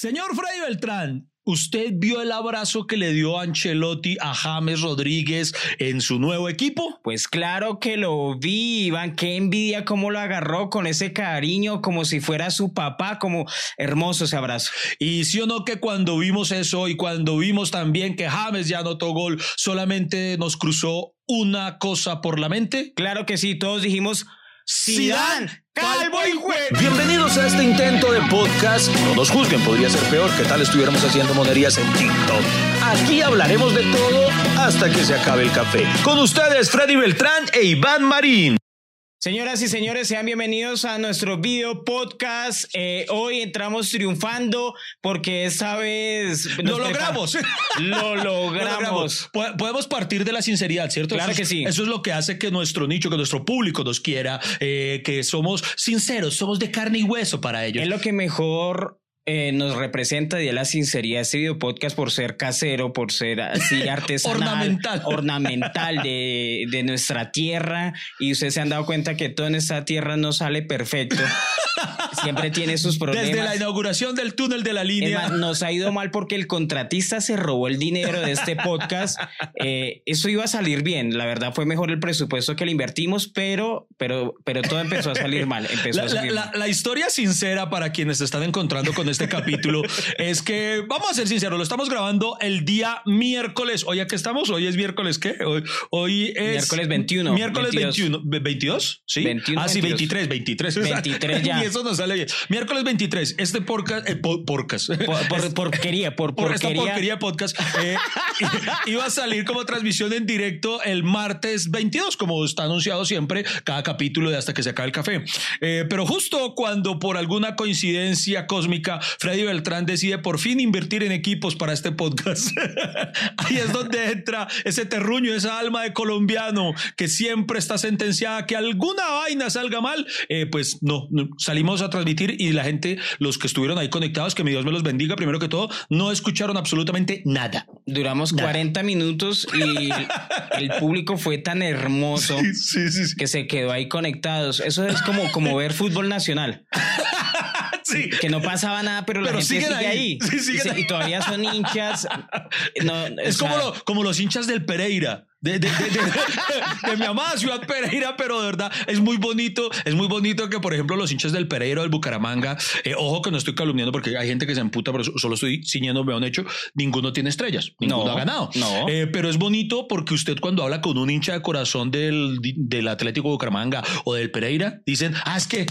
Señor Freddy Beltrán, ¿usted vio el abrazo que le dio Ancelotti a James Rodríguez en su nuevo equipo? Pues claro que lo vi, Iván. Qué envidia cómo lo agarró con ese cariño, como si fuera su papá, como hermoso ese abrazo. Y sí o no que cuando vimos eso y cuando vimos también que James ya anotó gol, solamente nos cruzó una cosa por la mente. Claro que sí, todos dijimos Zidane, calvo y juego. Bienvenidos a este intento de podcast. No nos juzguen, podría ser peor que tal estuviéramos haciendo monerías en TikTok. Aquí hablaremos de todo hasta que se acabe el café. Con ustedes, Freddy Beltrán e Iván Marín. Señoras y señores, sean bienvenidos a nuestro video podcast. Eh, hoy entramos triunfando porque esta vez... Lo logramos. Lo logramos. Podemos partir de la sinceridad, ¿cierto? Claro que sí. Eso es lo que hace que nuestro nicho, que nuestro público nos quiera, eh, que somos sinceros, somos de carne y hueso para ellos. Es lo que mejor eh, nos representa de la sinceridad este video podcast por ser casero, por ser así artesanal, ornamental, ornamental de, de, nuestra tierra. Y ustedes se han dado cuenta que todo en esta tierra no sale perfecto. Siempre tiene sus problemas. Desde la inauguración del túnel de la línea. nos ha ido mal porque el contratista se robó el dinero de este podcast. Eh, eso iba a salir bien. La verdad fue mejor el presupuesto que le invertimos, pero, pero, pero todo empezó a salir mal. Empezó la, a salir la, mal. la, historia sincera para quienes se están encontrando con este capítulo es que, vamos a ser sinceros, lo estamos grabando el día miércoles. Hoy aquí estamos, hoy es miércoles, ¿qué? Hoy, hoy es... Miércoles 21. Miércoles 21. ¿22? Sí. 21, ah, sí, 22. 23, 23. 23 ya. y eso nos sale bien. Miércoles 23, este podcast, eh, po podcast. Por, por, porquería, por, por porquería. esta porquería podcast, eh, iba a salir como transmisión en directo el martes 22, como está anunciado siempre, cada capítulo de hasta que se acabe el café. Eh, pero justo cuando por alguna coincidencia cósmica Freddy Beltrán decide por fin invertir en equipos para este podcast, ahí es donde entra ese terruño, esa alma de colombiano que siempre está sentenciada a que alguna vaina salga mal, eh, pues no, no, salimos a transmitir y la gente, los que estuvieron ahí conectados, que mi Dios me los bendiga, primero que todo, no escucharon absolutamente nada. Duramos Nada. 40 minutos y el público fue tan hermoso Sí, sí, sí. que se quedó ahí conectados. Eso es como, como ver fútbol nacional. Sí. Que no pasaba nada, pero, Pero la gente siguen sigue ahí. ahí. Sí, siguen Sí, ahí. Y todavía son hinchas. No, Es como, sea, lo- como los hinchas del Pereira. De, de, de, de- de mi amada ciudad Pereira, pero de verdad es muy bonito, es muy bonito que, por ejemplo, los hinchas del Pereira o del Bucaramanga, eh, ojo que no estoy calumniando porque hay gente que se emputa, pero solo estoy ciñéndome a un hecho, ninguno tiene estrellas, ninguno No, ha ganado. no. Eh, pero es bonito porque usted cuando habla con un hincha de corazón del, del Atlético Bucaramanga o del Pereira, dicen, ah, es que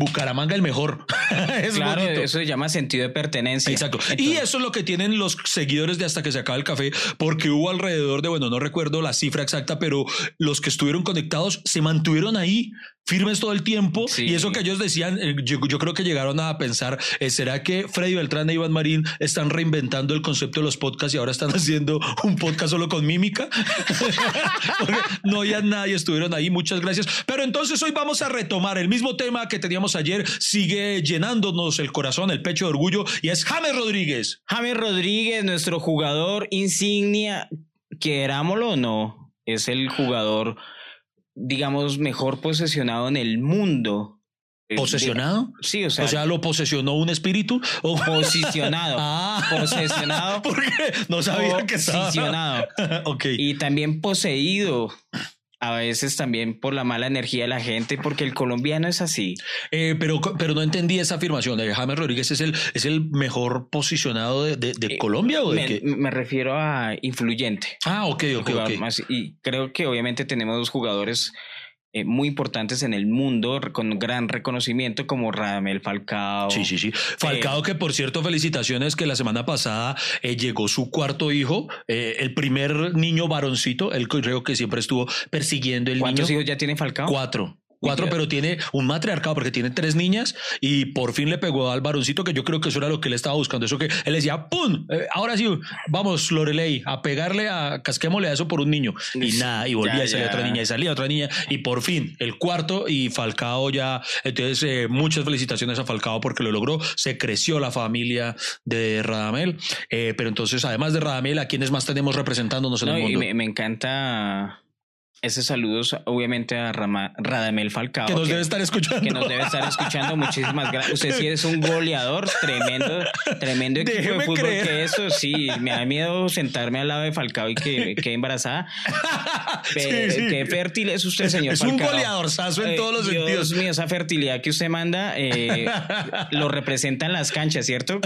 Bucaramanga el mejor. es claro, bonito. eso se llama sentido de pertenencia. Exacto. y eso es lo que tienen los seguidores de hasta que se acaba el café, porque hubo alrededor de, bueno, no recuerdo la cifra exacta, pero los que estuvieron conectados se mantuvieron ahí firmes todo el tiempo. Sí. Y eso que ellos decían, eh, yo, yo creo que llegaron a pensar, eh, ¿será que Freddy Beltrán e Iván Marín están reinventando el concepto de los podcasts y ahora están haciendo un podcast solo con mímica? Porque no oían nada y estuvieron ahí. Muchas gracias. Pero entonces hoy vamos a retomar el mismo tema que teníamos ayer. Sigue llenándonos el corazón, el pecho de orgullo y es James Rodríguez. James Rodríguez, nuestro jugador insignia, querámoslo o no, es el jugador, digamos, mejor posesionado en el mundo. Eh, ¿Posesionado? Sí, o sea, O sea, ¿lo posesionó un espíritu? O... posicionado. Ah, Posesionado. porque no sabía que estaba. Posicionado. ok. Y también poseído. A veces también por la mala energía de la gente, porque el colombiano es así. Eh, pero, pero no entendí esa afirmación. Eh, James Rodríguez es el, es el mejor posicionado de, de- de Eh, Colombia o de Me, qué? me refiero a influyente. Ah, ok, ok, ok. más- y creo que obviamente tenemos dos jugadores eh, muy importantes en el mundo con gran reconocimiento como Radamel Falcao. Sí, sí, sí. Falcao, que por cierto, felicitaciones que la semana pasada eh, llegó su cuarto hijo, eh, el primer niño varoncito, creo que siempre estuvo persiguiendo el ¿Cuántos niño. hijos ya tiene Falcao? Cuatro. Cuatro, pero tiene un matriarcado porque tiene tres niñas y por fin le pegó al varoncito que yo creo que eso era lo que él estaba buscando. Eso que él decía, ¡pum! Eh, ahora sí, vamos, Lorelei, a pegarle a casquémosle a eso por un niño. Y nada, y volvía ya, y salía ya. otra niña y salía otra niña. Y por fin, el cuarto y Falcao ya. Entonces, eh, muchas felicitaciones a Falcao porque lo logró. Se creció la familia de Radamel. Eh, pero entonces, además de Radamel, ¿a quiénes más tenemos representándonos en No, el y mundo? me, me encanta Ese saludos obviamente a Rama, Radamel Falcao. Que nos debe estar escuchando. Que nos debe estar escuchando. Muchísimas gracias. Usted sí es un goleador tremendo, tremendo equipo Déjeme de fútbol. creer. Que eso sí, me da miedo sentarme al lado de Falcao y que quede embarazada. Pe- Sí, sí. Qué fértil es usted, señor Es un Falcao. goleadorzazo en Eh, todos los Dios sentidos. mío, esa fertilidad que usted manda eh, lo representa en las canchas, ¿cierto?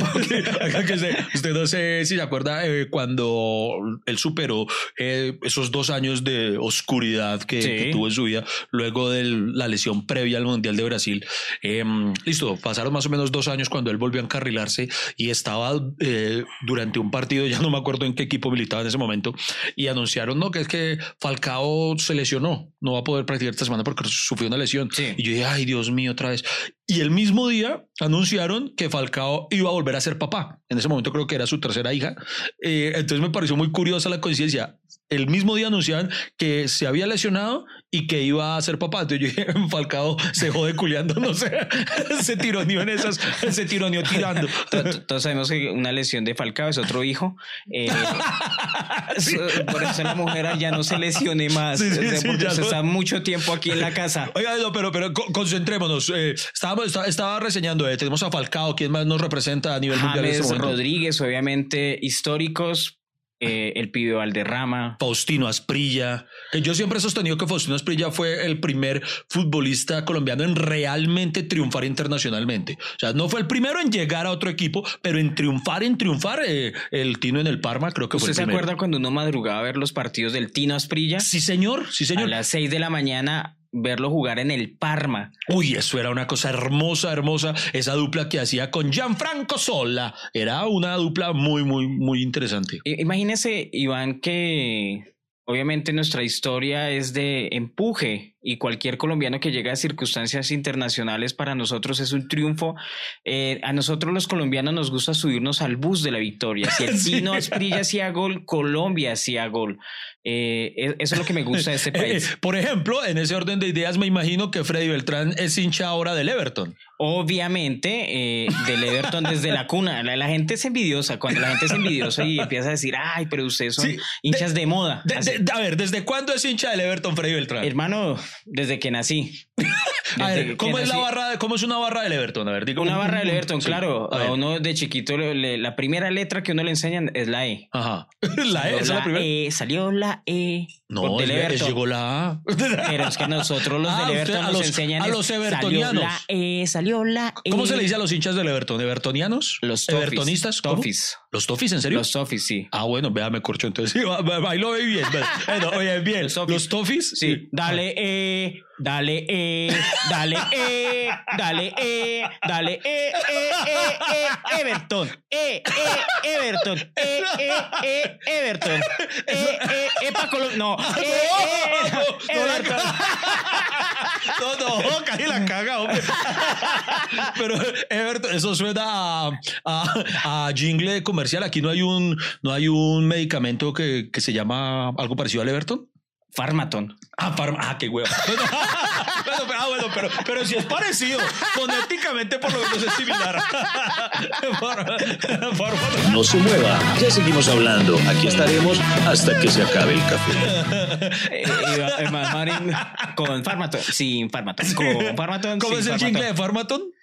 Usted no sé si se acuerda eh, cuando él superó esos dos años de oscuridad que, Sí. que tuvo en su vida luego de la lesión previa al Mundial de Brasil. Eh, listo, pasaron más o menos dos años cuando él volvió a encarrilarse y estaba eh, durante un partido, ya no me acuerdo en qué equipo militaba en ese momento, y anunciaron no que es que Falcao se lesionó, no va a poder practicar esta semana porque sufrió una lesión. Sí. Y yo dije, ay Dios mío, otra vez. Y el mismo día anunciaron que Falcao iba a volver a ser papá. En ese momento creo que era su tercera hija. Eh, entonces me pareció muy curiosa la coincidencia. El mismo día anunciaban que se había lesionado y que iba a ser papá. Entonces yo dije, Falcao se jode culiando, no sé, se tironeó en esas, se tironeó tirando. To- to- Todos sabemos que una lesión de Falcao es otro hijo. Eh, eso- por eso la mujer ya no se lesione más. Sí, sí, o sea, sí, porque usted no. está mucho tiempo aquí en la casa. Oiga, no, pero, pero co- concentrémonos. Eh, estábamos, estaba, estaba reseñando, eh, tenemos a Falcao, ¿quién más nos representa a nivel mundial James este momento? Rodríguez, obviamente históricos. Eh, el pibe Valderrama. Faustino Asprilla, que yo siempre he sostenido que Faustino Asprilla fue el primer futbolista colombiano en realmente triunfar internacionalmente. O sea, no fue el primero en llegar a otro equipo, pero en triunfar, en triunfar, eh, el Tino en el Parma creo que fue ¿Usted se acuerda cuando uno madrugaba a ver los partidos del Tino Asprilla? Sí, señor, sí, A señor. las 6 de la mañana verlo jugar en el Parma. Uy, eso era una cosa hermosa, hermosa. Esa dupla que hacía con Gianfranco Sola. Era una dupla muy, muy, muy interesante. Imagínese, Iván, que obviamente nuestra historia es de empuje y cualquier colombiano que llega a circunstancias internacionales para nosotros es un triunfo. Eh, a nosotros los colombianos nos gusta subirnos al bus de la victoria. Si el Sí. Tino Asprilla hacía gol, Colombia hacía gol. Eh, e- eso es lo que me gusta de este Eh, país. por ejemplo, en ese orden de ideas, me imagino que Freddy Beltrán es hincha ahora del Everton. Obviamente, eh, del Everton desde la cuna. La, la gente es envidiosa. Cuando la gente es envidiosa y empieza a decir, ay, pero ustedes son Sí, hinchas de, moda. De- Así. de- a ver, ¿desde cuándo es hincha del Everton Freddy Beltrán? Hermano, desde que nací. A ver, ¿cómo es la barra cómo es una barra del Everton? A ver, dígame. Una barra del Everton, Sí, claro. a uno de chiquito, le- la primera letra que uno le enseñan es la E. Ajá. La E, es la primera. E, salió la E. no, del Everton. llegó la A. Pero es que nosotros los Ah, del usted- Everton a nos los- enseñan a los Salió evertonianos. la E, salió la E. ¿Cómo se le dice a los hinchas del Everton? ¿Evertonianos? Los. ¿Evertonistas? Toffees. ¿Los Toffees, en serio? Los Toffees, sí. Ah, bueno, vea, me corcho entonces. Sí, va- va- ahí lo ve bien. Bueno, oye, bien. Los. Toffees. Sí, dale E, dale E, dale E, dale E, dale E, E, E, E, Everton, E, E, Everton, E, E, E, Everton, E, E, E, pa' Colombia, no, E, E, No, la Everton. No, no, caí la caga, hombre. Pero Everton, eso suena a, a, a jingle comercial. Aquí no hay un, no hay un medicamento que, que se llama algo parecido al Everton. Farmaton. Ah, farm- ah, qué huevo. Pero, pero, si es parecido, fonéticamente por lo menos es similar. No se mueva, ya seguimos hablando. Aquí estaremos hasta que se acabe el café. Eh, eh, Marín, con Farmaton, sin Farmaton, con Farmaton, ¿Cómo sin es el Farmaton. jingle de Farmaton?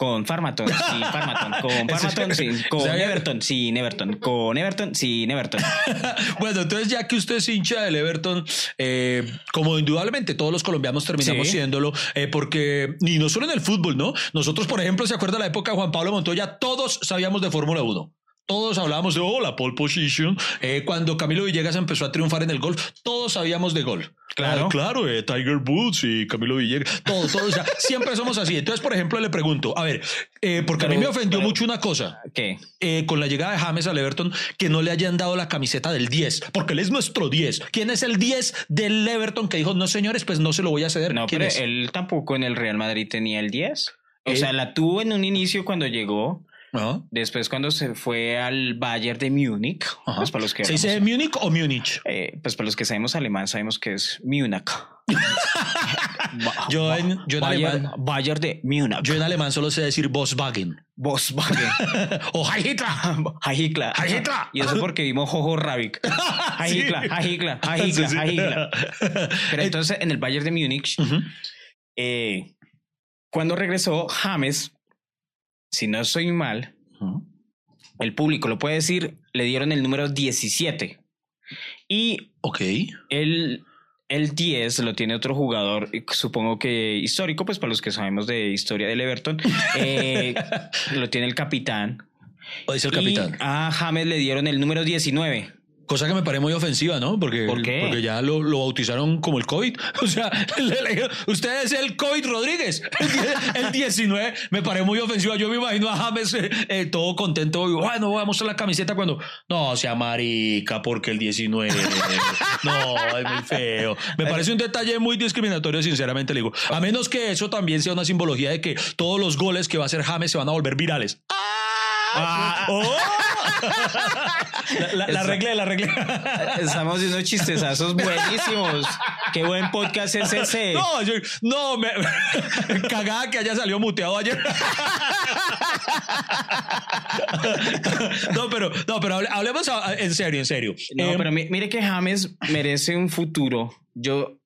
Con Farmaton, sin Farmaton, con Farmaton, sin, con Everton, sin Everton, con Everton, sin Everton. Bueno, entonces ya que usted es hincha del Everton, eh, como indudablemente todos los colombianos terminamos Sí. siéndolo, eh, porque, y no solo en el fútbol, ¿no? Nosotros, por ejemplo, ¿se acuerda la época de Juan Pablo Montoya? Todos sabíamos de Fórmula 1. Todos hablábamos de, oh, la pole position. Eh, cuando Camilo Villegas empezó a triunfar en el golf, todos sabíamos de golf. Claro. Ah, claro, eh, Tiger Woods y Camilo Villegas, todo, todo. o sea, siempre somos así. Entonces, por ejemplo, le pregunto, a ver, eh, porque a mí me ofendió pero- mucho una cosa ¿Qué? eh, con la llegada de James al Everton que no le hayan dado la camiseta del 10, porque él es nuestro 10. ¿Quién es el 10 del Everton que dijo, no señores, pues no se lo voy a ceder? No, ¿Quién pero es? él tampoco en el Real Madrid tenía el 10. O sea, la tuvo en un inicio cuando llegó, Después cuando se fue al Bayern de Múnich, pues para los que ¿Se dice Múnich o Múnich? eh, pues para los que sabemos alemán sabemos que es Múnich. Yo en- yo en Bayern, alemán- Bayern de Múnich. Yo en alemán solo sé decir Volkswagen. Volkswagen. o Hitler. Heil Hitler. Y eso porque vimos Jojo Hitler, Sí, sí. Heil Hitler. Pero entonces en el Bayern de Múnich, eh, cuando regresó James, si no estoy mal, el público lo puede decir, le dieron el número 17. Y el, el 10 lo tiene otro jugador, y supongo que histórico, pues para los que sabemos de historia del Everton, eh, lo tiene el capitán. O dice el Y capitán. a James le dieron el número 19. Cosa que me parece muy ofensiva, ¿no? Porque, ¿Por qué? porque ya lo, lo bautizaron como el COVID. O sea, le- le- usted es el COVID Rodríguez. El, el 19 me parece muy ofensiva. Yo me imagino a James eh, todo contento. y, Bueno, voy a mostrar la camiseta cuando. No, sea marica, porque el 19. No, es muy feo. Me parece un detalle muy discriminatorio, sinceramente le digo. A menos que eso también sea una simbología de que todos los goles que va a hacer James se van a volver virales. Ah. ¡Oh! La, la, la arreglé, la arreglé. Estamos haciendo chistezazos buenísimos. Qué buen podcast es ese. No, yo, no, me, cagada que haya salido muteado ayer. no, pero, no, pero hable- hablemos en serio, en serio. No, Eh, pero mi- mire que James merece un futuro. Yo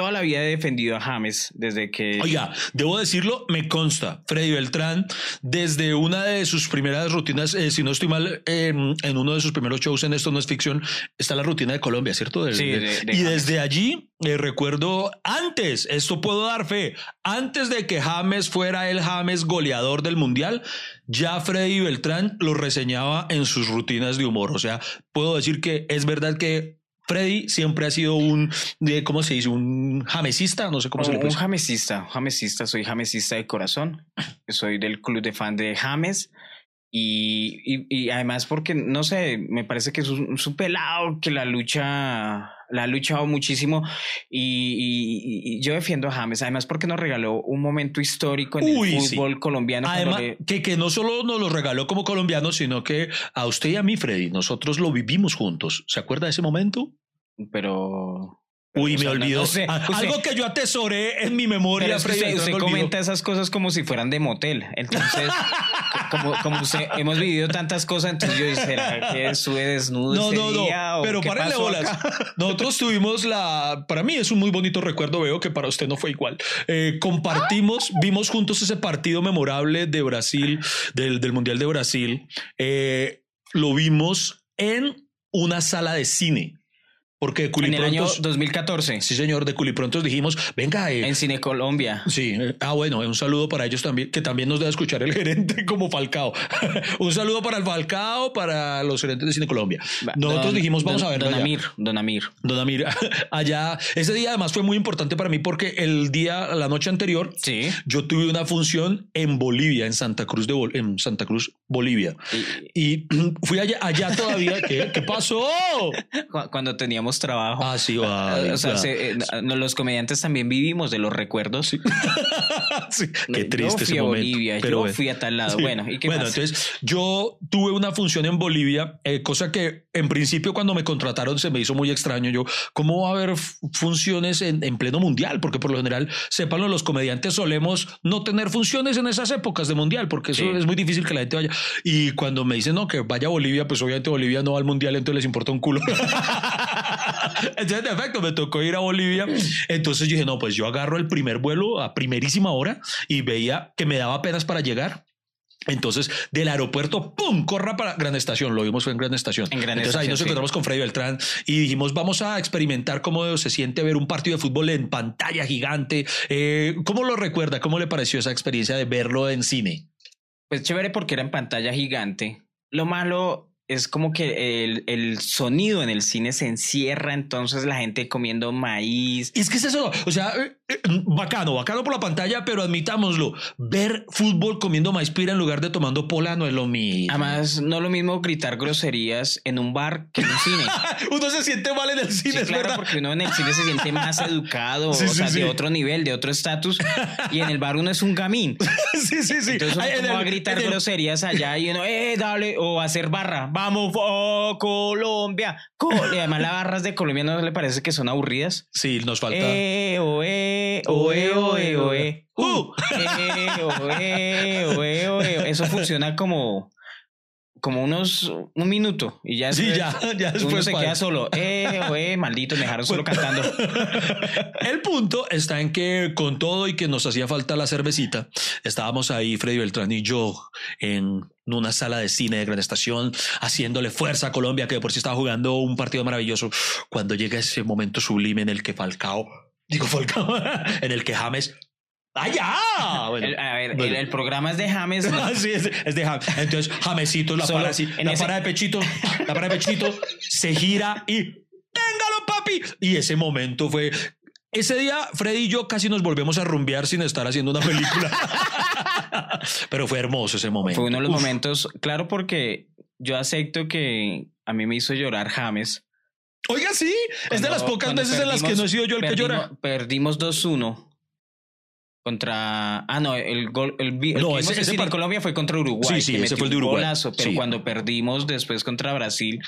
toda la vida he defendido a James desde que. Oiga, debo decirlo, me consta. Freddy Beltrán, desde una de sus primeras rutinas, eh, si no estoy mal, eh, en uno de sus primeros shows en Esto No es Ficción, está la rutina de Colombia, ¿cierto? Del- Sí, de- de- de y James. desde allí, eh, recuerdo antes, esto puedo dar fe, antes de que James fuera el James goleador del Mundial, ya Freddy Beltrán lo reseñaba en sus rutinas de humor. O sea, puedo decir que es verdad que Freddy siempre ha sido un, de, ¿cómo se dice? Un jamesista, no sé cómo se le puede un jamesista, jamesista, soy jamesista de corazón. Soy del club de fan de James. Y, y, y además porque, no sé, me parece que es un, un pelado que la lucha, la ha luchado muchísimo y, y- y yo defiendo a James, además porque nos regaló un momento histórico en Uy, el sí. fútbol colombiano. Además, le- que, que no solo nos lo regaló como colombianos, sino que a usted y a mí, Freddy, nosotros lo vivimos juntos. ¿Se acuerda de ese momento? pero... Uy, o sea, me olvidó. no sé, A- usted- Algo que yo atesoré en mi memoria, es que usted, usted comenta esas cosas como si fueran de motel. Entonces, como, como usted, hemos vivido tantas cosas, entonces yo, ¿será que sube desnudo No, no, no. día, Pero párenle bolas. acá? Nosotros tuvimos la. Para mí es un muy bonito recuerdo. Veo que para usted no fue igual. Eh, compartimos, vimos juntos ese partido memorable de Brasil, del, del Mundial de Brasil. Eh, lo vimos en una sala de cine. Porque de En el año Culiprontos. 2014, Sí, señor, de Culiprontos dijimos, venga, eh, en Cine Colombia. Sí, eh, ah, bueno, un saludo para ellos también, que también nos debe escuchar el gerente como Falcao. un saludo para el Falcao, para los gerentes de Cine Colombia. Nosotros don- dijimos, vamos don- a verlo Don allá. Amir, Don Amir. Don Amir, allá, ese día además fue muy importante para mí porque el día, la noche anterior, Sí. yo tuve una función en Bolivia, en Santa Cruz de Bol- en Santa Cruz, Bolivia. Y- Y fui allá, allá todavía. ¿Qué, ¿Qué pasó? cu- cuando teníamos trabajo. Ah, sí, vale, o sea, se- eh, los comediantes también vivimos de los recuerdos. Sí, qué yo triste fui ese a momento. Bolivia, pero yo bueno. fui a tal lado. Sí. Bueno, ¿y qué bueno, más? entonces yo tuve una función en Bolivia, eh, cosa que en principio cuando me contrataron se me hizo muy extraño. Yo, ¿cómo va a haber funciones en, en pleno mundial? Porque por lo general, sépanlo, los comediantes solemos no tener funciones en esas épocas de mundial, porque eso es muy difícil que la gente vaya. Y cuando me dicen, no, que vaya a Bolivia, pues obviamente Bolivia no va al mundial, entonces les importa un culo. entonces, de efecto, me tocó ir a Bolivia. Entonces yo dije, no, pues yo agarro el primer vuelo a primerísima hora y veía que me daba apenas para llegar. Entonces, del aeropuerto, ¡pum! Corra para Gran Estación. Lo vimos fue en Gran Estación. En Gran Entonces ahí nos sí. encontramos con Freddy Beltrán y dijimos, vamos a experimentar cómo se siente ver un partido de fútbol en pantalla gigante. Eh, ¿Cómo lo recuerda? ¿Cómo le pareció esa experiencia de verlo en cine? Pues chévere porque era en pantalla gigante. Lo malo es como que el, el sonido en el cine se encierra, entonces la gente comiendo maíz. Y es que es eso, o sea, eh, eh, bacano, bacano por la pantalla, pero admitámoslo, ver fútbol comiendo maíz pira en lugar de tomando pola no es lo mismo. Además, no es lo mismo gritar groserías en un bar que en un cine. Uno se siente mal en el Sí, cine, es claro, verdad. porque uno en el cine se siente más educado, Sí, o sí, sea, sí. de otro nivel, de otro estatus, y en el bar uno es un gamín. sí, sí, sí. Entonces uno Ay, como va a el- gritar el- groserías allá y uno, eh, dale, o hacer barra, vamos, oh, Colombia. Co- y además las barras de Colombia no le parece que son aburridas. Sí, nos falta. Eh, oe, oe, oe, oe. Uh. Eh, oe, oe, oe. Eso funciona como, como unos, un minuto y ya Sí, ya, ya uno después. se para- queda solo. Eh, oe, maldito, me dejaron solo cantando. El punto está en que con todo y que nos hacía falta la cervecita, estábamos ahí, Freddy Beltrán y yo, en una sala de cine de gran estación, haciéndole fuerza a Colombia, que de por sí estaba jugando un partido maravilloso, cuando llega ese momento sublime en el que Falcao, digo Falcao, en el que James... ¡Allá! Bueno, El- a ver, el, bueno. el programa es de James. ¿no? Ah, sí, es, es de James. Entonces, Jamesito la Solo para así, la ese- para de pechito, la para de pechito, se gira y ¡téngalo, papi! Y ese momento fue. Ese día, Freddy y yo casi nos volvemos a rumbear sin estar haciendo una película. Pero fue hermoso ese momento. Fue uno de los Uf. momentos, claro, porque yo acepto que a mí me hizo llorar James. Oiga, sí, es de las pocas veces en las que no he sido yo el que llora. Perdimos 2-1 contra. Ah, no, el gol. El, el No, ese- ese part- Colombia fue contra Uruguay. Sí, sí, ese fue el de un Uruguay. golazo, pero Sí. cuando perdimos después contra Brasil.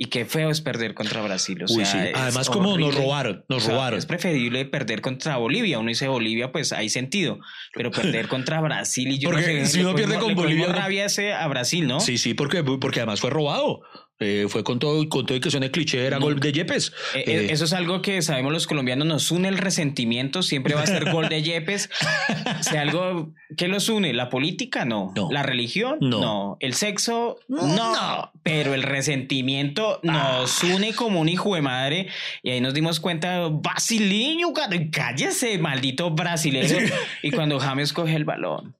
Y qué feo es perder contra Brasil. O Uy, sea, sí. Además, como nos robaron, nos O sea, robaron. Es preferible perder contra Bolivia. Uno dice Bolivia, pues hay sentido. Pero perder contra Brasil y yo Porque no sé, si uno pierde con Bolivia, rabia ese a Brasil, ¿no? Sí, sí, porque, porque además fue robado. Eh, fue con todo, con todo y que suene cliché, era gol de Yepes. Eh, Eh, eh, Eso es algo que sabemos los colombianos, nos une el resentimiento, siempre va a ser gol de Yepes. Si algo que los une, la política no, No. la religión No. no, el sexo no. No. pero el resentimiento nos une como un hijo de madre y ahí nos dimos cuenta, brasileño, cállese, maldito brasileño. Y cuando James coge el balón.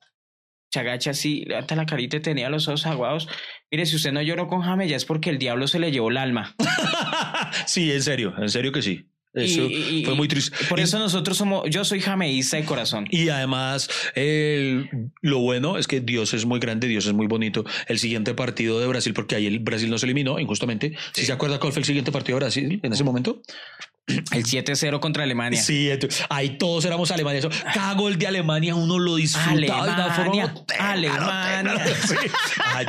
Se agacha así, levanta la carita y tenía los ojos aguados. Mire, si usted no lloró con James, ya es porque el diablo se le llevó el alma. sí, en serio, en serio que sí. Eso Y- y- fue muy triste. Por eso nosotros somos, yo soy jameísta de corazón. Y además, lo bueno es que Dios es muy grande, Dios es muy bonito. El siguiente partido de Brasil, porque ahí el Brasil nos eliminó injustamente. ¿Sí se acuerda cuál fue el siguiente partido de Brasil en ese momento? El 7-0 contra Alemania. Sí, ahí todos éramos Alemania. Eso, cada gol de Alemania uno lo forma. Alemania, Alemania. Sí. Ay.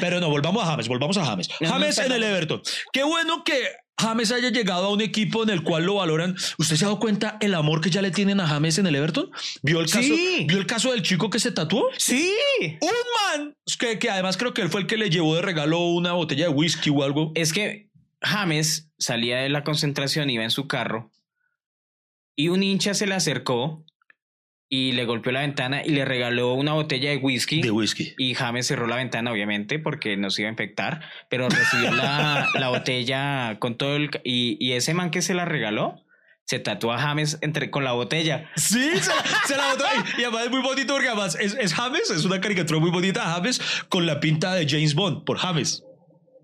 Pero no, volvamos a James, volvamos a James. James en el Everton. Qué bueno que James haya llegado a un equipo en el cual lo valoran. ¿Usted se ha dado cuenta el amor que ya le tienen a James en el Everton? ¿Vio el caso, Sí. ¿vio el caso del chico que se tatuó? Sí. Un man que, que además creo que él fue el que le llevó de regalo una botella de whisky o algo. Es que James salía de la concentración, iba en su carro y un hincha se le acercó y le golpeó la ventana y le regaló una botella de whisky. De whisky. Y James cerró la ventana, obviamente, porque nos iba a infectar, pero recibió la, la botella con todo el... Y, y ese man que se la regaló, se tatuó a James entre, con la botella. Sí, se la, se la botó. Y además es muy bonito porque además es, es James, es una caricatura muy bonita James con la pinta de James Bond por James.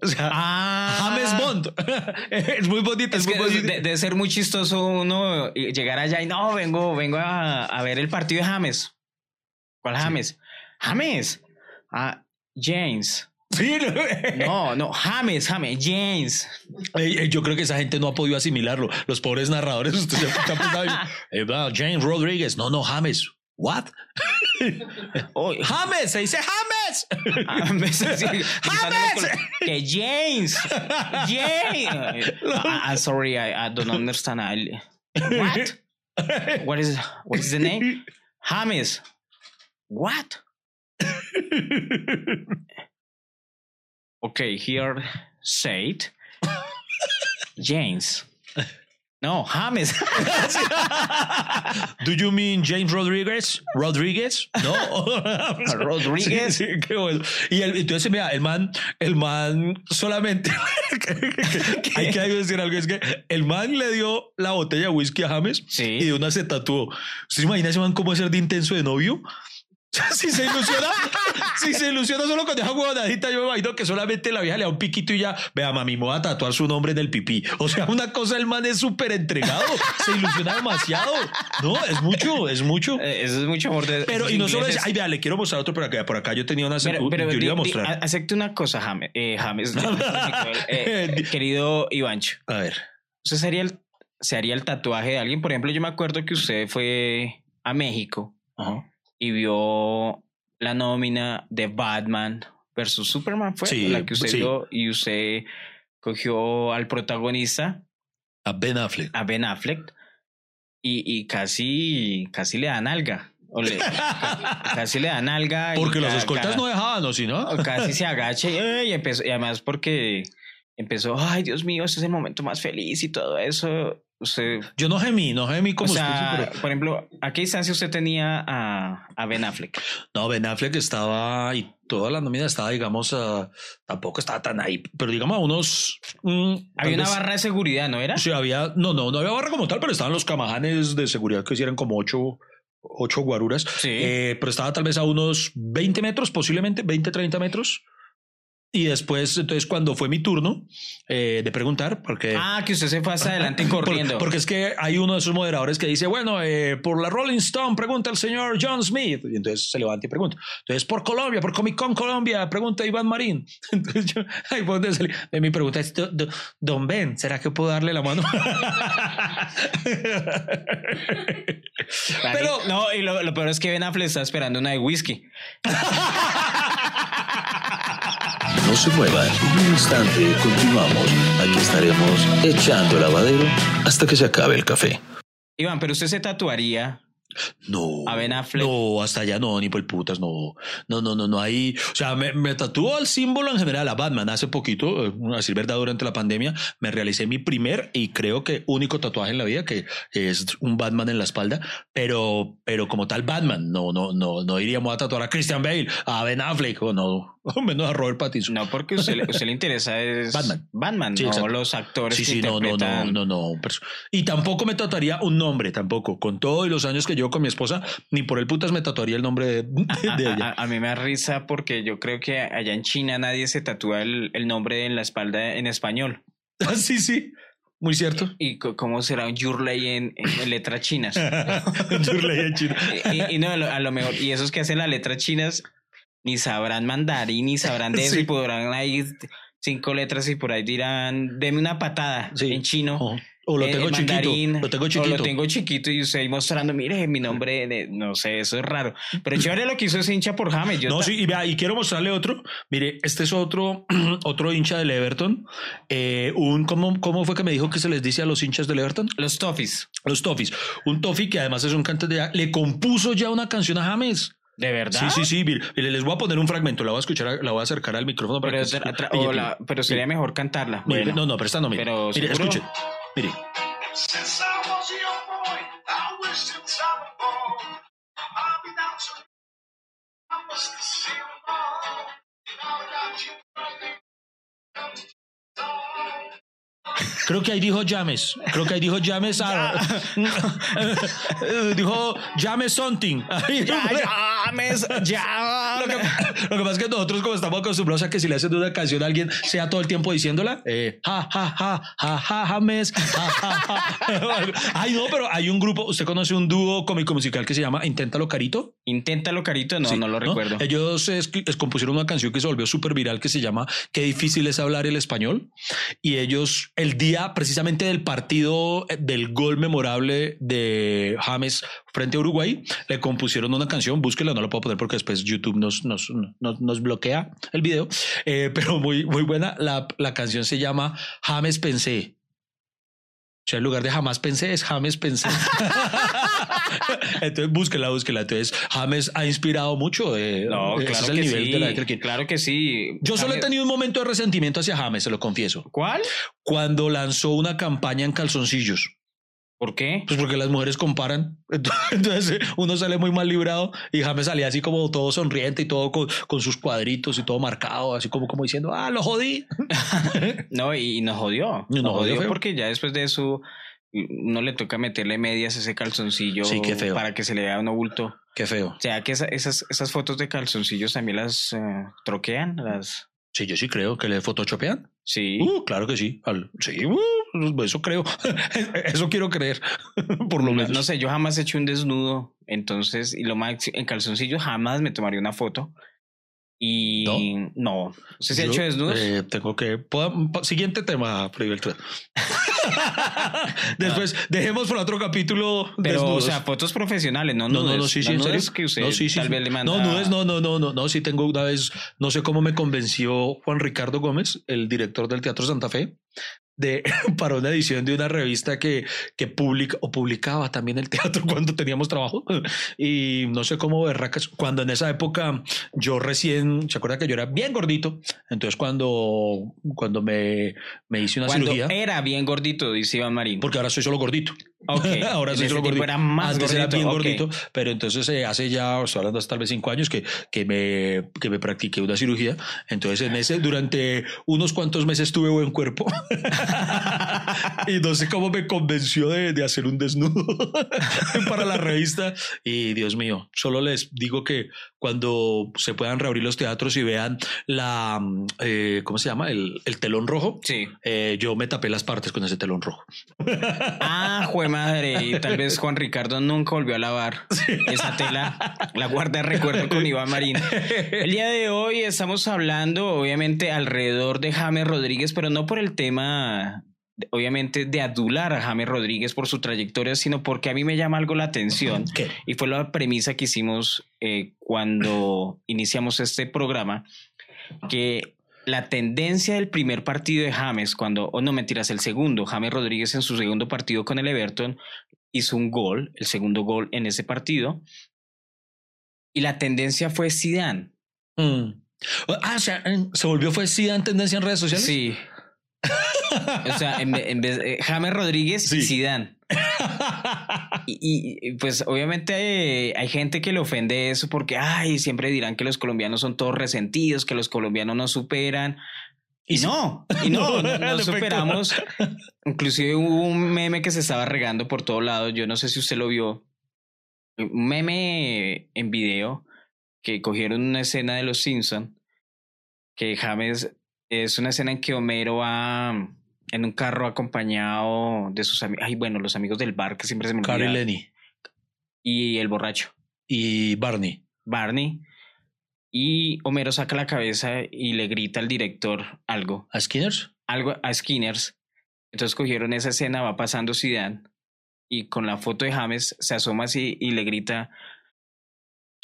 O sea, Ah, James Bond. es muy bonita, es, Es muy bonita. de- debe ser muy chistoso uno llegar allá y no, vengo, vengo a, a ver el partido de James. ¿Cuál James? James. Ah, James. Sí, no. No, James, James, James. Eh, eh, Yo creo que esa gente no ha podido asimilarlo. Los pobres narradores, usted se pensando, eh, James Rodríguez. No, no, James. What? Oh, James, se dice James. James. James. Que James. James. Ah, ah, sorry, I, I don't understand. I- what? What is, what is the name? James. What? Okay, here said James. No, James. Do you mean James Rodríguez? Rodríguez? No. Rodríguez. Sí, sí, qué bueno. Y el- entonces, mira, el man, el man solamente. hay que decir algo: es que el man le dio la botella de whisky a James Sí. y de una se tatuó. ¿Usted se imagina ese man cómo ser de intenso de novio? Si se ilusiona, si se ilusiona solo con esa huevonadita, yo me imagino que solamente la vieja le da un piquito y ya, vea, mami, me voy a tatuar su nombre en el pipí. O sea, una cosa, el man es súper entregado, se ilusiona demasiado. No, es mucho, es mucho. Eh, Eso es mucho amor de. Pero, y no solo es, ay, vea, le quiero mostrar otro por acá, por acá yo tenía una, Pero, pero yo iba a mostrar. acepte una cosa, James. eh, James eh, querido Ivancho. A ver. ¿Usted sería el, se haría el tatuaje de alguien? Por ejemplo, yo me acuerdo que usted fue a México y vio la nómina de Batman versus Superman, ¿fue? Sí, la que usted sí. vio y usted cogió al protagonista, A Ben Affleck. a Ben Affleck, y, y casi, casi le dan alga. O le- ca- casi le dan alga. Porque los ca- escoltas no dejaban, ¿o sí, no? casi se agacha y, y empezó, y además porque empezó, ay Dios mío, este es el momento más feliz y todo eso. Usted, Yo no gemí, no gemí o como usted, sea, pero- por ejemplo, ¿a qué distancia usted tenía a, a Ben Affleck? No, Ben Affleck estaba y toda la nómina estaba, digamos, a- tampoco estaba tan ahí, pero digamos a unos. mm, Había una vez- barra de seguridad, ¿no era? Sí, había. No, no, no había barra como tal, pero estaban los camajanes de seguridad que hicieran como ocho, ocho guaruras. Sí. Eh, pero estaba tal vez a unos 20 metros, posiblemente 20, 30 metros. Y después, entonces, cuando fue mi turno eh, de preguntar, porque. ah, que usted se hacia adelante Por- corriendo. porque es que hay uno de esos moderadores que dice, bueno, eh, por la Rolling Stone pregunta el señor John Smith. Y entonces se levanta y pregunta. Entonces, por Colombia, por Comic Con Colombia, pregunta Iván Marín. Entonces yo, ahí fue donde salí. Mi pregunta es, "Do- do- Don Ben, ¿será que puedo darle la mano? Pero, no, y lo, lo peor es que Ben Affleck está esperando una de whisky. No se muevan. Un instante continuamos. Aquí estaremos echando lavadero hasta que se acabe el café. Iván, pero usted se tatuaría. no. A Ben Affleck. No, hasta allá no, ni por putas, no. No, no, no, no hay. O sea, me, me tatuó el símbolo en general a Batman. Hace poquito, eh, a decir verdad, durante la pandemia, me realicé mi primer y creo que único tatuaje en la vida, que es un Batman en la espalda. Pero, pero como tal, Batman, no, no, no, no iríamos a tatuar a Christian Bale, a Ben Affleck, o no, o menos a Robert Pattinson. No, porque usted, le- usted le interesa es Batman. Batman, Sí, no exacto. los actores Sí, que sí, no, no, no, interpretan. no, no. Y tampoco me tatuaría un nombre, tampoco. Con todo y los años que llevo con mi esposa, ni por el putas me tatuaría el nombre de, ella. a- a mí me da risa porque yo creo que allá en China nadie se tatúa el, el nombre en la espalda en español. Ah, sí, sí. Muy cierto. ¿Y co- cómo será un Yurley en, en letras chinas? En chino. y, y no, a lo mejor, y esos que hacen las letras chinas ni sabrán mandarín, ni sabrán de eso, Sí. y podrán ahí cinco letras y por ahí dirán, deme una patada Sí. en chino. Oh, O lo eh, tengo en chiquito. Lo tengo O chiquito. lo tengo chiquito y usted ahí mostrando, mire, mi nombre, de- no sé, eso es raro. Pero chévere lo que hizo ese hincha por James. Yo No, sí, y, vea, y quiero mostrarle otro. Mire, este es otro, otro hincha del Everton. Eh, un, ¿cómo, ¿Cómo fue que me dijo que se les dice a los hinchas del Everton? Los Toffees. Los Toffees. Un Toffee que además es un cantante de... Le compuso ya una canción a James. ¿De verdad? Sí, sí, sí. Mire, mire, les voy a poner un fragmento. La voy a escuchar, la voy a acercar al micrófono para Pero, que... tra- tra- Oye, o la- pero sería mejor cantarla. Bueno. No, no, pero esta no, mire. Pero, mire, ¿seguro? escuche. Mire. Creo que ahí dijo James. Creo que ahí dijo James. dijo James something. James. Lo que, lo que pasa es que nosotros como estamos acostumbrados a que si le hacen una canción a alguien sea todo el tiempo diciéndola eh, ja ja ja ja ja James ja, ja, ja. ay no pero hay un grupo usted conoce un dúo cómico musical que se llama Inténtalo Carito Inténtalo, carito. No, Sí, no lo recuerdo. ellos es- es compusieron una canción que se volvió súper viral que se llama Qué difícil es hablar el español. Y ellos, el día precisamente del partido eh, del gol memorable de James frente a Uruguay, le compusieron una canción. Búsquela, no la puedo poner porque después YouTube nos, nos, nos, nos bloquea el video. Eh, pero muy, muy buena. La, la canción se llama James Pensé. O sea, en lugar de jamás pensé, es James pensé. Entonces, búsquela, búsquela. Entonces, James ha inspirado mucho. eh, No, claro es el que nivel sí. de la que quiere. Claro que sí. Yo solo he tenido un momento de resentimiento hacia James, se lo confieso. ¿Cuál? Cuando lanzó una campaña en calzoncillos. ¿Por qué? Pues porque las mujeres comparan. Entonces uno sale muy mal librado y James salía así como todo sonriente y todo con, con sus cuadritos y todo marcado, así como, como diciendo, ah, lo jodí. No, y, nos jodió. Y nos nos jodió porque ya después de eso no le toca meterle medias a ese calzoncillo Sí, qué feo. para que se le vea uno bulto. Qué feo. O sea, que esa- esas, esas fotos de calzoncillos también las eh, troquean, las... Sí, yo sí creo que le photoshopean. Sí. Uh, claro que sí. Al- sí, uh, eso creo. eso quiero creer. Por lo no, menos. no sé, yo jamás he hecho un desnudo, entonces, y lo más, en calzoncillos jamás me tomaría una foto. Y ¿No? no, no sé si ha hecho desnudos. eh, tengo que. siguiente tema, Beltrán. Después, dejemos para otro capítulo. pero, desnudos. o sea, fotos profesionales, no No, no, no, sí, sí, No en serio. que usted no, sí, sí, tal sí. vez le manda... No, nudes, no, no, no, no, no, sí tengo una vez, no sé cómo me convenció Juan Ricardo Gómez, el director del Teatro Santa Fe, de, para una edición de una revista que, que publica o publicaba también el teatro cuando teníamos trabajo. Y no sé cómo berracas, cuando en esa época yo recién, ¿se acuerda que yo era bien gordito? Entonces cuando, cuando me, me hice una Cuando cirugía, era bien gordito, dice Iván Marín. porque ahora soy solo gordito. Ok, ahora soy solo gordito. era más Antes gordito. era bien ok. gordito, pero entonces eh, hace ya, estoy hablando hasta tal vez cinco años que, que, me, que me practiqué una cirugía. Entonces en ese, durante unos cuantos meses tuve buen cuerpo. y no sé cómo me convenció de, de hacer un desnudo para la revista. Y Dios mío, solo les digo que cuando se puedan reabrir los teatros y vean la, eh, ¿cómo se llama? El, el telón rojo. Sí. eh, yo me tapé las partes con ese telón rojo. Ah, jue madre. Y tal vez Juan Ricardo nunca volvió a lavar esa tela. La guarda de recuerdo con Iván Marín. El día de hoy estamos hablando, obviamente, alrededor de James Rodríguez, pero no por el tema, obviamente, de adular a James Rodríguez por su trayectoria, sino porque a mí me llama algo la atención. ¿Qué? Y fue la premisa que hicimos eh, cuando iniciamos este programa, que la tendencia del primer partido de James, cuando, o no mentiras, el segundo, James Rodríguez en su segundo partido con el Everton, hizo un gol, el segundo gol en ese partido, y la tendencia fue Zidane. Mm. Ah, o sea, eh, se volvió fue en tendencia en redes sociales. Sí. o sea, en, ve- en vez de James Rodríguez Sí. Zidane. Y, y, pues obviamente hay gente que le ofende eso porque, ay, siempre dirán que los colombianos son todos resentidos, que los colombianos no superan. Y, no, y no, no, superamos. Inclusive hubo un meme que se estaba regando por todos lados. Yo no sé si usted lo vio. Un meme en video que cogieron una escena de Los Simpson que James es una escena en que Homero va en un carro acompañado de sus amigos. Ay, bueno, los amigos del bar que siempre se me Carrie. Lenny Y el borracho, y Barney. Barney. Y Homero saca la cabeza y le grita al director algo, ¿A Skinners? algo a Skinners. Entonces cogieron esa escena, va pasando Zidane y con la foto de James se asoma así y le grita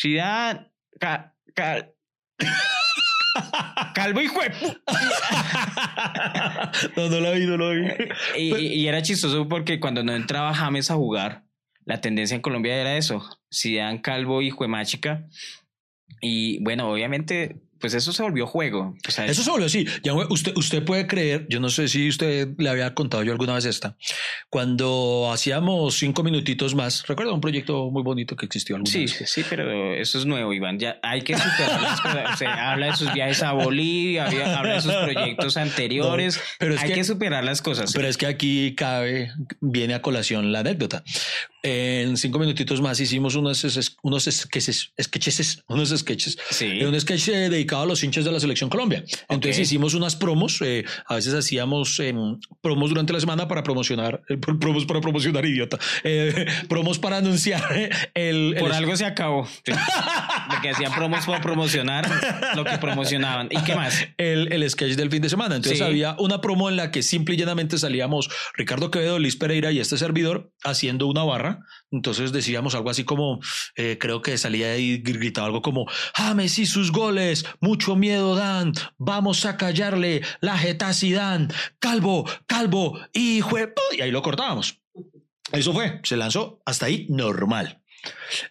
Zidane, cal- calvo hijo de pu-". no, no la vi, no la vi. y, era chistoso porque cuando no entraba James a jugar, la tendencia en Colombia era eso, Zidane calvo hijo de machica. Y bueno, obviamente, pues eso se volvió juego. O sea, Eso se volvió así. Ya, usted, usted puede creer, yo no sé si usted le había contado yo alguna vez esta, cuando hacíamos cinco minutitos más, recuerda un proyecto muy bonito que existió alguna Sí, vez. sí, pero eso es nuevo, Iván. Ya hay que superar las cosas. Habla de sus viajes a Bolivia, habla habla de sus proyectos anteriores. No, pero es hay que- que, superar las cosas. Pero es que aquí cabe, viene a colación la anécdota. En cinco minutitos más hicimos unos, unos sketches, sketches, unos sketches. sí. Eh, Un sketch eh, dedicado a los hinchas de la selección Colombia. Entonces hicimos unas promos. eh, a veces hacíamos em, promos durante la semana para promocionar, eh, pro- promos para promocionar, idiota. promos para anunciar el. Por el- algo se acabó. De que hacían promos para promocionar lo que promocionaban. ¿Y qué más? el, el sketch del fin de semana. Entonces Sí. había una promo en la que simple y llanamente salíamos Ricardo Quevedo, Liz Pereira y este servidor haciendo una barra. Entonces decíamos algo así como, eh, creo que salía ahí gr- gritaba algo como, James y sus goles, mucho miedo dan, vamos a callarle, la jeta dan, calvo, calvo, hijo de pu-". Y ahí lo cortábamos. Eso fue, se lanzó hasta ahí normal.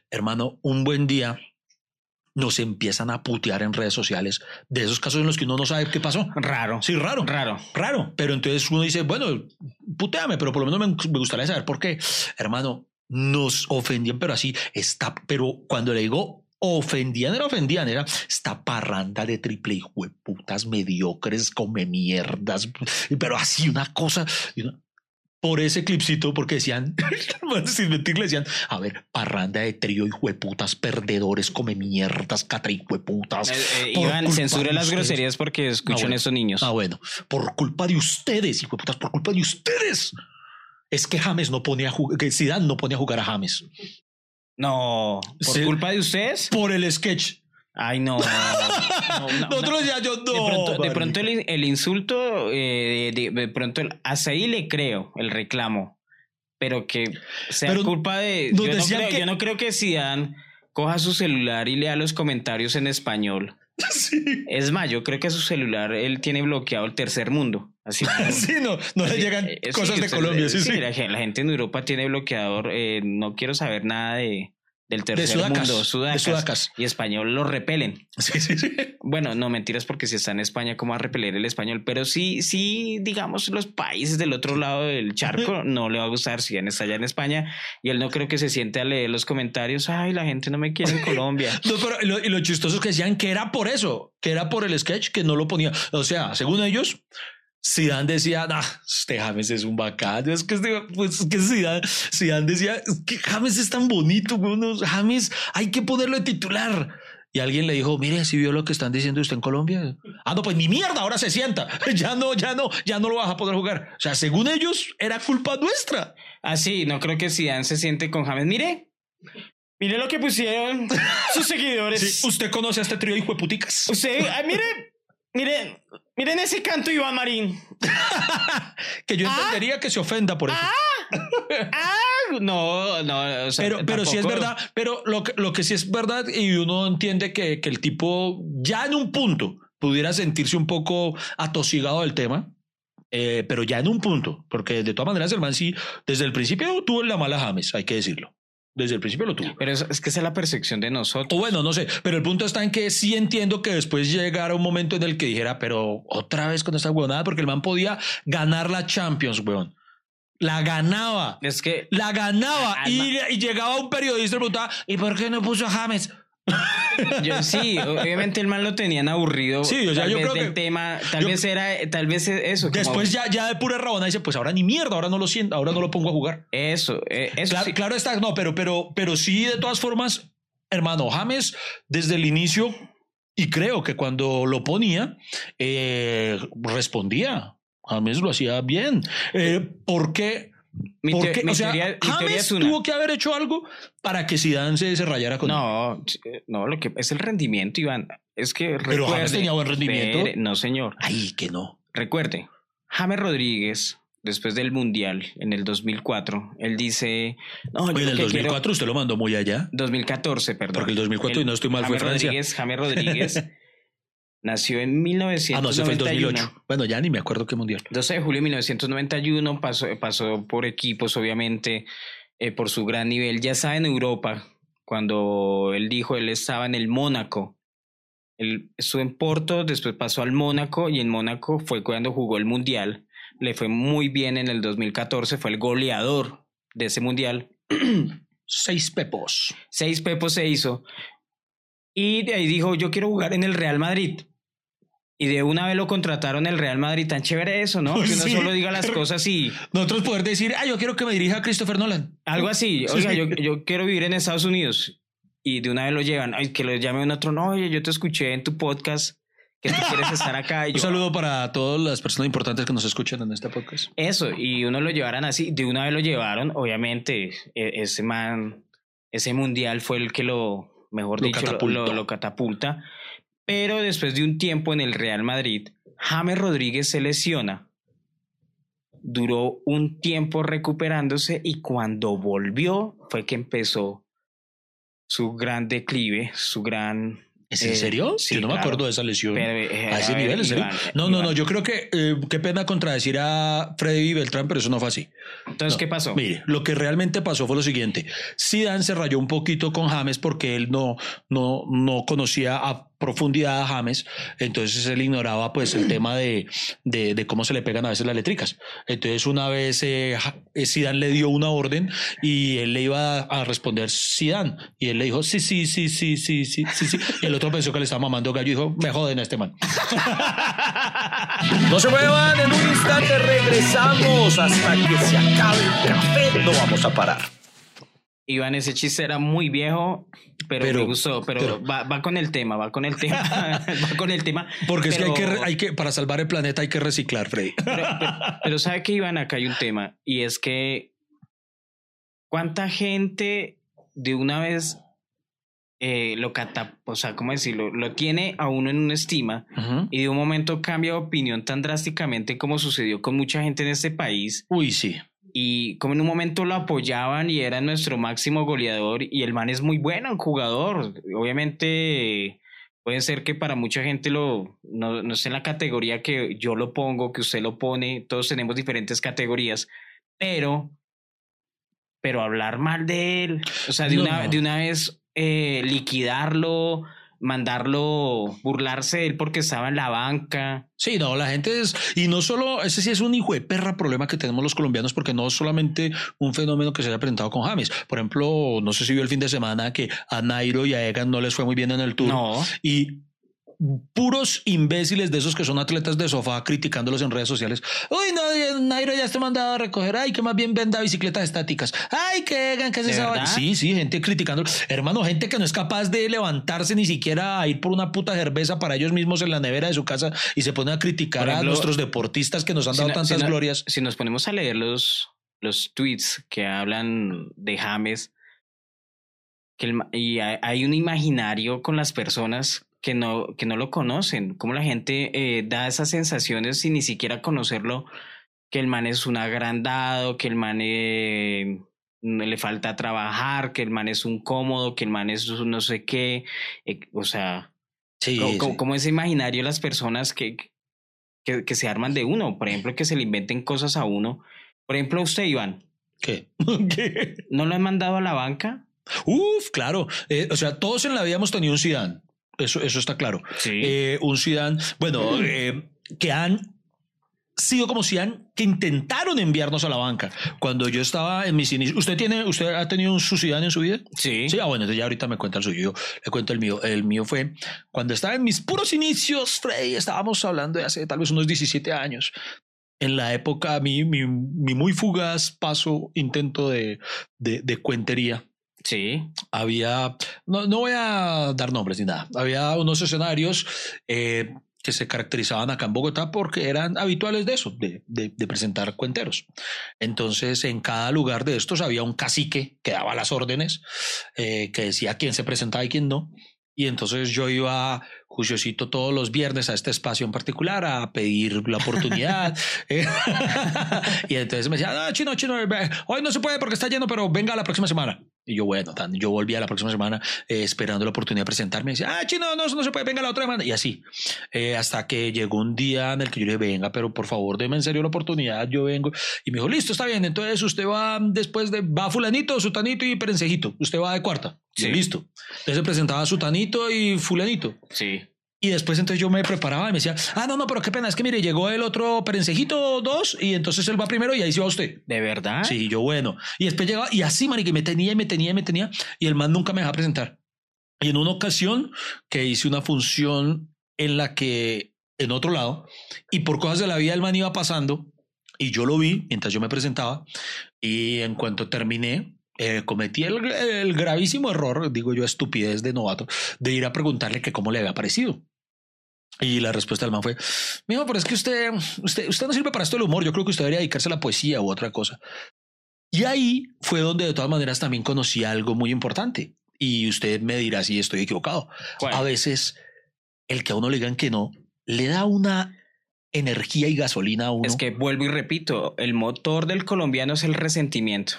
Hermano, un buen día nos empiezan a putear en redes sociales de esos casos en los que uno no sabe qué pasó. Raro. Sí, raro. Raro. Raro. Pero entonces uno dice, bueno, puteame, pero por lo menos me, me gustaría saber por qué. Hermano, nos ofendían, pero así está. Pero cuando le digo ofendían, era ofendían, era esta parranda de triple hijo de putas mediocres, come mierdas, pero así una cosa. por ese clipcito, porque decían, sin mentir, le decían, a ver, parranda de trío y hueputas, perdedores, come mierdas, catra hueputas. Eh, eh, por Iván, culpa censure de las ustedes". groserías porque escuchan Ah, bueno. esos niños. Ah, bueno, por culpa de ustedes, hijueputas, por culpa de ustedes. Es que James no pone a jugar, que Zidane no pone a jugar a James. No, por Sí. culpa de ustedes. Por el sketch. Ay, no. No, una- Nosotros ya yo no. de pronto, de marica. pronto el, el insulto, eh, de, de pronto el- hasta ahí le creo el reclamo, pero que sea Pero culpa de. Yo no, creo, que- yo no creo que Zidane coja su celular y lea los comentarios en español. Sí. Es más, yo creo que su celular él tiene bloqueado el tercer mundo. Así Sí, no, no le llegan eh, sí, cosas de usted- Colombia, sí, sí. La, gen- la gente en Europa tiene bloqueador. eh, no quiero saber nada de, del De tercer sudacas. mundo. De Sudacas. Y español lo repelen. Sí, sí, sí. Bueno, no mentiras porque si está en España, ¿cómo va a repeler el español? Pero sí, sí, digamos, los países del otro lado del charco no le va a gustar si él está allá en España y él no creo que se siente a leer los comentarios. Ay, la gente no me quiere en Colombia. No, pero lo, lo chistoso es que decían que era por eso, que era por el sketch que no lo ponía. O sea, según ellos, Zidane decía, nah, este James es un bacán. Es que, este, pues, es que Zidane, Zidane decía, es que James es tan bonito, güey, no, James hay que ponerlo de titular. Y alguien le dijo, mire, si vio lo que están diciendo usted en Colombia. Ah, no, pues ni mierda, ahora se sienta. Ya no, ya no, ya no lo vas a poder jugar. O sea, según ellos, era culpa nuestra. Así, no creo que Zidane se siente con James. Mire, mire lo que pusieron sus seguidores. Sí, usted conoce a este trío hijo de puticas. Usted, ay, mire, mire, miren ese canto Iván Marín. Que yo Ah. entendería que se ofenda por eso. Ah, no, no, o sea, pero, pero sí es verdad, pero lo que, lo que sí es verdad y uno entiende que, que el tipo ya en un punto pudiera sentirse un poco atosigado del tema, eh, pero ya en un punto, porque de todas maneras el man sí, desde el principio tuvo la mala James, hay que decirlo. Desde el principio lo tuvo. Pero es, es que esa es la percepción de nosotros. O bueno, no sé, pero el punto está en que sí entiendo que después llegara un momento en el que dijera, pero otra vez con esta huevonada, porque el man podía ganar la Champions, weón. La ganaba. Es que La ganaba y, y llegaba un periodista y preguntaba, ¿y por qué no puso a James? Yo sí, obviamente el man lo tenían aburrido. Sí, o sea, tal yo vez creo del que- tema, tal yo- vez era, tal vez eso. como- Después ya, ya de pura rabona dice, pues ahora ni mierda, ahora no lo siento, ahora no lo pongo a jugar. Eso, eh, eso Claro, sí. claro está, no, pero, pero, pero sí, de todas formas, hermano, James desde el inicio, y creo que cuando lo ponía, eh, respondía. James lo hacía bien. Eh, ¿Por qué? Mi, ¿Por teo- qué? mi O sea, teoría, mi teoría James es una. tuvo que haber hecho algo para que Zidane se, se rayara con él. No, eh, no, lo que es el rendimiento, Iván. Es que Pero James tenía buen rendimiento. Espere, no, señor. Ay, que no. Recuerde, James Rodríguez, después del Mundial, en el 2004, él dice... No, Oye, en el que 2004 quiero- usted lo mandó muy allá. 2014, perdón. Porque el 2004, y no estoy mal, fue James Francia. Rodríguez, James Rodríguez nació en Ah, no, 1991. ese fue el 2008. Bueno, ya ni me acuerdo qué mundial. 12 de julio de 1991 pasó, pasó por equipos, obviamente, eh, por su gran nivel. Ya estaba en Europa, cuando él dijo, él estaba en el Mónaco. Él estuvo en Porto, después pasó al Mónaco y en Mónaco fue cuando jugó el Mundial. Le fue muy bien en el 2014, fue el goleador de ese Mundial. Seis pepos. Seis pepos se hizo. Y de ahí dijo, yo quiero jugar en el Real Madrid. Y de una vez lo contrataron el Real Madrid. Tan chévere eso, ¿no? Que uno Sí. solo diga las cosas y Nosotros poder decir, ah, yo quiero que me dirija Christopher Nolan. algo así. Sí, Oiga, sí. yo, yo quiero vivir en Estados Unidos. Y de una vez lo llevan. Ay, que lo llame un otro. No, oye, yo te escuché en tu podcast que tú quieres estar acá. Y Un yo, saludo para todas las personas importantes que nos escuchan en este podcast. Eso, y uno lo llevaran así, de una vez lo llevaron, obviamente, e- ese man, ese mundial fue el que lo, mejor Lo dicho, lo, lo catapulta, pero después de un tiempo en el Real Madrid, James Rodríguez se lesiona, duró un tiempo recuperándose y cuando volvió fue que empezó su gran declive, su gran... ¿Es en eh, serio? sí, yo no me acuerdo de esa lesión. Pero, eh, a ese a ver, nivel, ¿en serio? Iván, No, no, no. Yo creo que eh, qué pena contradecir a Freddy Beltrán, pero eso no fue así. Entonces, No. ¿qué pasó? Mire, lo que realmente pasó fue lo siguiente. Zidane se rayó un poquito con James porque él no, no, no conocía a profundidad a James, entonces él ignoraba pues el tema de, de, de cómo se le pegan a veces las eléctricas. Entonces una vez eh, eh, Zidane le dio una orden y él le iba a responder Zidane y él le dijo sí, sí, sí, sí, sí, sí, sí, sí. Y el otro pensó que le estaba mamando gallo y dijo, me joden a este man. No se muevan, en un instante regresamos hasta que se acabe el café. No vamos a parar. Iván, ese chiste era muy viejo, pero, Pero- me gustó. Pero, pero- va, va con el tema, va con el tema. va con el tema. Porque es que hay que, hay que, para salvar el planeta hay que reciclar, Freddy. Pero, sabe que Iván, acá hay un tema y es que cuánta gente de una vez eh, lo cata, o sea, ¿cómo decirlo? Lo tiene a uno en una estima Ujú. y de un momento cambia de opinión tan drásticamente como sucedió con mucha gente en este país Uy, sí. Y como en un momento lo apoyaban y era nuestro máximo goleador y el man es muy bueno jugador. Obviamente puede ser que para mucha gente lo no, no esté en la categoría que yo lo pongo, que usted lo pone, todos tenemos diferentes categorías, pero pero hablar mal de él, o sea, de, No. una, de una vez eh, liquidarlo, mandarlo, burlarse de él porque estaba en la banca. Sí, no, la gente es, y no solo, ese sí es un hijo de perra problema que tenemos los colombianos, porque no es solamente un fenómeno que se haya presentado con James. Por ejemplo, no sé si vio el fin de semana que a Nairo y a Egan no les fue muy bien en el tour. No, Y puros imbéciles de esos que son atletas de sofá criticándolos en redes sociales. Uy, no, Nairo ya está mandado a recoger. Ay, que más bien venda bicicletas estáticas. Ay, que Egan, que es ¿De esa. Sí, sí, gente criticando. Hermano, gente que no es capaz de levantarse ni siquiera a ir por una puta cerveza para ellos mismos en la nevera de su casa y se ponen a criticar a nuestros deportistas que nos han dado tantas si glorias. si nos ponemos a leer los, los tweets que hablan de James, que el y hay un imaginario con las personas que no, que no lo conocen, como la gente eh, da esas sensaciones sin ni siquiera conocerlo, que el man es un agrandado, que el man eh, no le falta trabajar, que el man es un cómodo, que el man es un no sé qué, eh, o sea, Sí, como, sí. como- como ese imaginario de las personas que, que, que se arman de uno, por ejemplo, que se le inventen cosas a uno. Por ejemplo, usted, Iván, ¿Qué? ¿Qué? ¿no lo han mandado a la banca? Uf, claro. Eh, o sea, todos en la vida hemos tenido un Zidane. Eso, eso está claro. Sí. Eh, un Zidane, bueno, eh, que han sido como Zidane que intentaron enviarnos a la banca. Cuando yo estaba en mis inicios, ¿usted tiene, usted ha tenido un su Zidane en su vida? sí. Sí, ah, bueno, entonces ya ahorita me cuenta el suyo. Yo le cuento el mío. El mío fue cuando estaba en mis puros inicios, Freddy, estábamos hablando de hace tal vez unos 17 años. En la época, mi, mi, mi muy fugaz paso, intento de, de, de cuentería Sí. había, no, no voy a dar nombres ni nada, había unos escenarios eh, que se caracterizaban acá en Bogotá porque eran habituales de eso, de, de- de presentar cuenteros. Entonces, en cada lugar de estos había un cacique que daba las órdenes, eh, que decía quién se presentaba y quién no. Y entonces yo iba juiciosito todos los viernes a este espacio en particular a pedir la oportunidad. Eh, y entonces me decía, no, chino, chino, ve, hoy no se puede porque está lleno, pero venga la próxima semana. Y yo, bueno, tan, yo volvía la próxima semana eh, esperando la oportunidad de presentarme. Y decía, ah, chino, no, no se puede, venga la otra semana. Y así, Eh, hasta que llegó un día en el que yo le dije, venga, pero por favor, deme en serio la oportunidad, yo vengo. Y me dijo, listo, está bien. Entonces usted va después de, va fulanito, sutanito y perencejito. Usted va de cuarta. Y Sí. listo. Entonces se presentaba sutanito y fulanito. Sí. Y después entonces yo me preparaba y me decía, ah, no, no, pero qué pena, es que mire, llegó el otro perencejito dos y entonces él va primero y ahí se va usted. ¿De verdad? Sí, yo bueno. Y después llegaba y así, marica, y me tenía y me tenía y me tenía y el man nunca me dejaba presentar. Y en una ocasión que hice una función en la que, en otro lado, y por cosas de la vida el man iba pasando y yo lo vi mientras yo me presentaba y en cuanto terminé, eh, cometí el, el gravísimo error, digo yo, estupidez de novato, de ir a preguntarle que cómo le había parecido. Y la respuesta del man fue, mijo, pero es que usted, usted, usted no sirve para esto del humor, yo creo que usted debería dedicarse a la poesía u otra cosa. Y ahí fue donde de todas maneras también conocí algo muy importante. Y usted me dirá si estoy equivocado. A veces el que a uno le digan que no, le da una energía y gasolina a uno. Es que vuelvo y repito, el motor del colombiano es el resentimiento.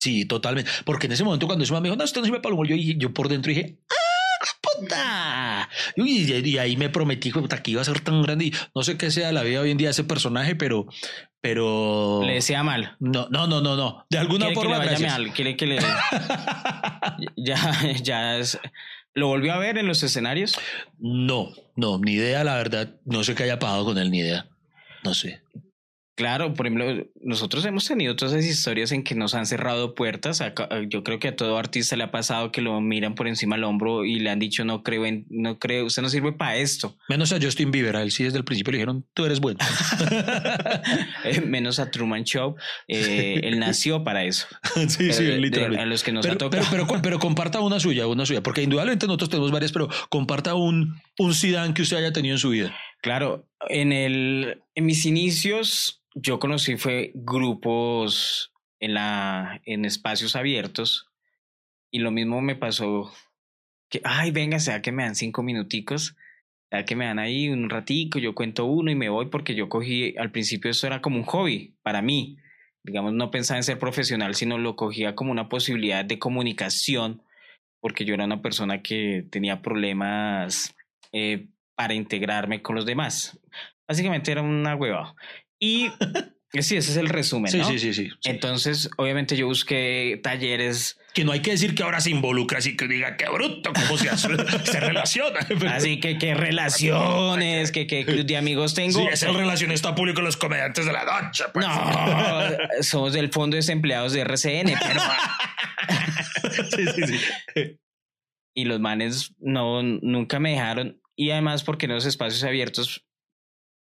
Sí, totalmente. Porque en ese momento cuando ese man me dijo, no, usted no sirve para el humor, yo, yo por dentro dije, ¡ah, puta! Y, y ahí me prometí puta, que iba a ser tan grande. Y no sé qué sea la vida hoy en día de ese personaje, pero... pero... Le desea mal. No, no, no, no, no. De alguna que forma, le vaya mal, quiere que le... ya, ya es... ¿Lo volvió a ver en los escenarios? No, no, ni idea, la verdad. No sé qué haya pasado con él, ni idea. No sé. Claro, por ejemplo, nosotros hemos tenido todas esas historias en que nos han cerrado puertas. Acá- Yo creo que a todo artista le ha pasado que lo miran por encima del hombro y le han dicho no creo, en, no creo, usted no sirve para esto. Menos a Justin Bieber, a él sí desde el principio le dijeron, tú eres bueno. Eh, Menos a Truman Show, eh, él nació para eso. sí, sí, Pero literalmente. a los que nos ha pero, tocado. pero, pero, pero comparta una suya, una suya, porque indudablemente nosotros tenemos varias, pero comparta un, un Zidane que usted haya tenido en su vida. Claro, en el en mis inicios yo conocí fue grupos en la en espacios abiertos y lo mismo me pasó que ay venga sea que me dan cinco minuticos sea que me dan ahí un ratico yo cuento uno y me voy porque yo cogí al principio esto era como un hobby para mí digamos no pensaba en ser profesional sino lo cogía como una posibilidad de comunicación porque yo era una persona que tenía problemas eh, para integrarme con los demás. Básicamente era una hueva. Y sí, ese es el resumen, Sí, ¿no? sí, sí, sí. sí. Entonces, obviamente yo busqué talleres, que no hay que decir que ahora se involucra, así que diga, qué bruto, cómo se, hace- se relaciona. Así que qué relaciones, que qué club de amigos tengo. Sí, es el relacionista público los comediantes de la noche. pues. No, somos del Fondo de Desempleados de RCN, pero... Sí, sí, sí. y los manes no nunca me dejaron y además porque en los espacios abiertos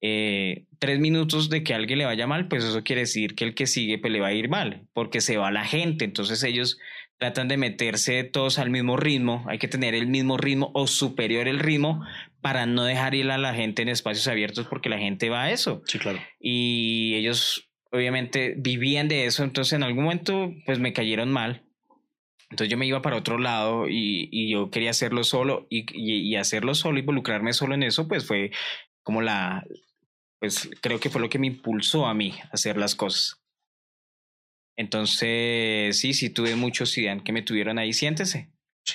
eh, tres minutos de que a alguien le vaya mal pues eso quiere decir que el que sigue pues le va a ir mal porque se va la gente entonces ellos tratan de meterse todos al mismo ritmo hay que tener el mismo ritmo o superior el ritmo para no dejar ir a la gente en espacios abiertos porque la gente va a eso Sí, claro. y ellos obviamente vivían de eso, entonces en algún momento pues me cayeron mal. Entonces yo me iba para otro lado y, y yo quería hacerlo solo y, y, y hacerlo solo, involucrarme solo en eso, pues fue como la, pues creo que fue lo que me impulsó a mí a hacer las cosas. Entonces, sí, sí tuve muchos Zidane que me tuvieron ahí, siéntese.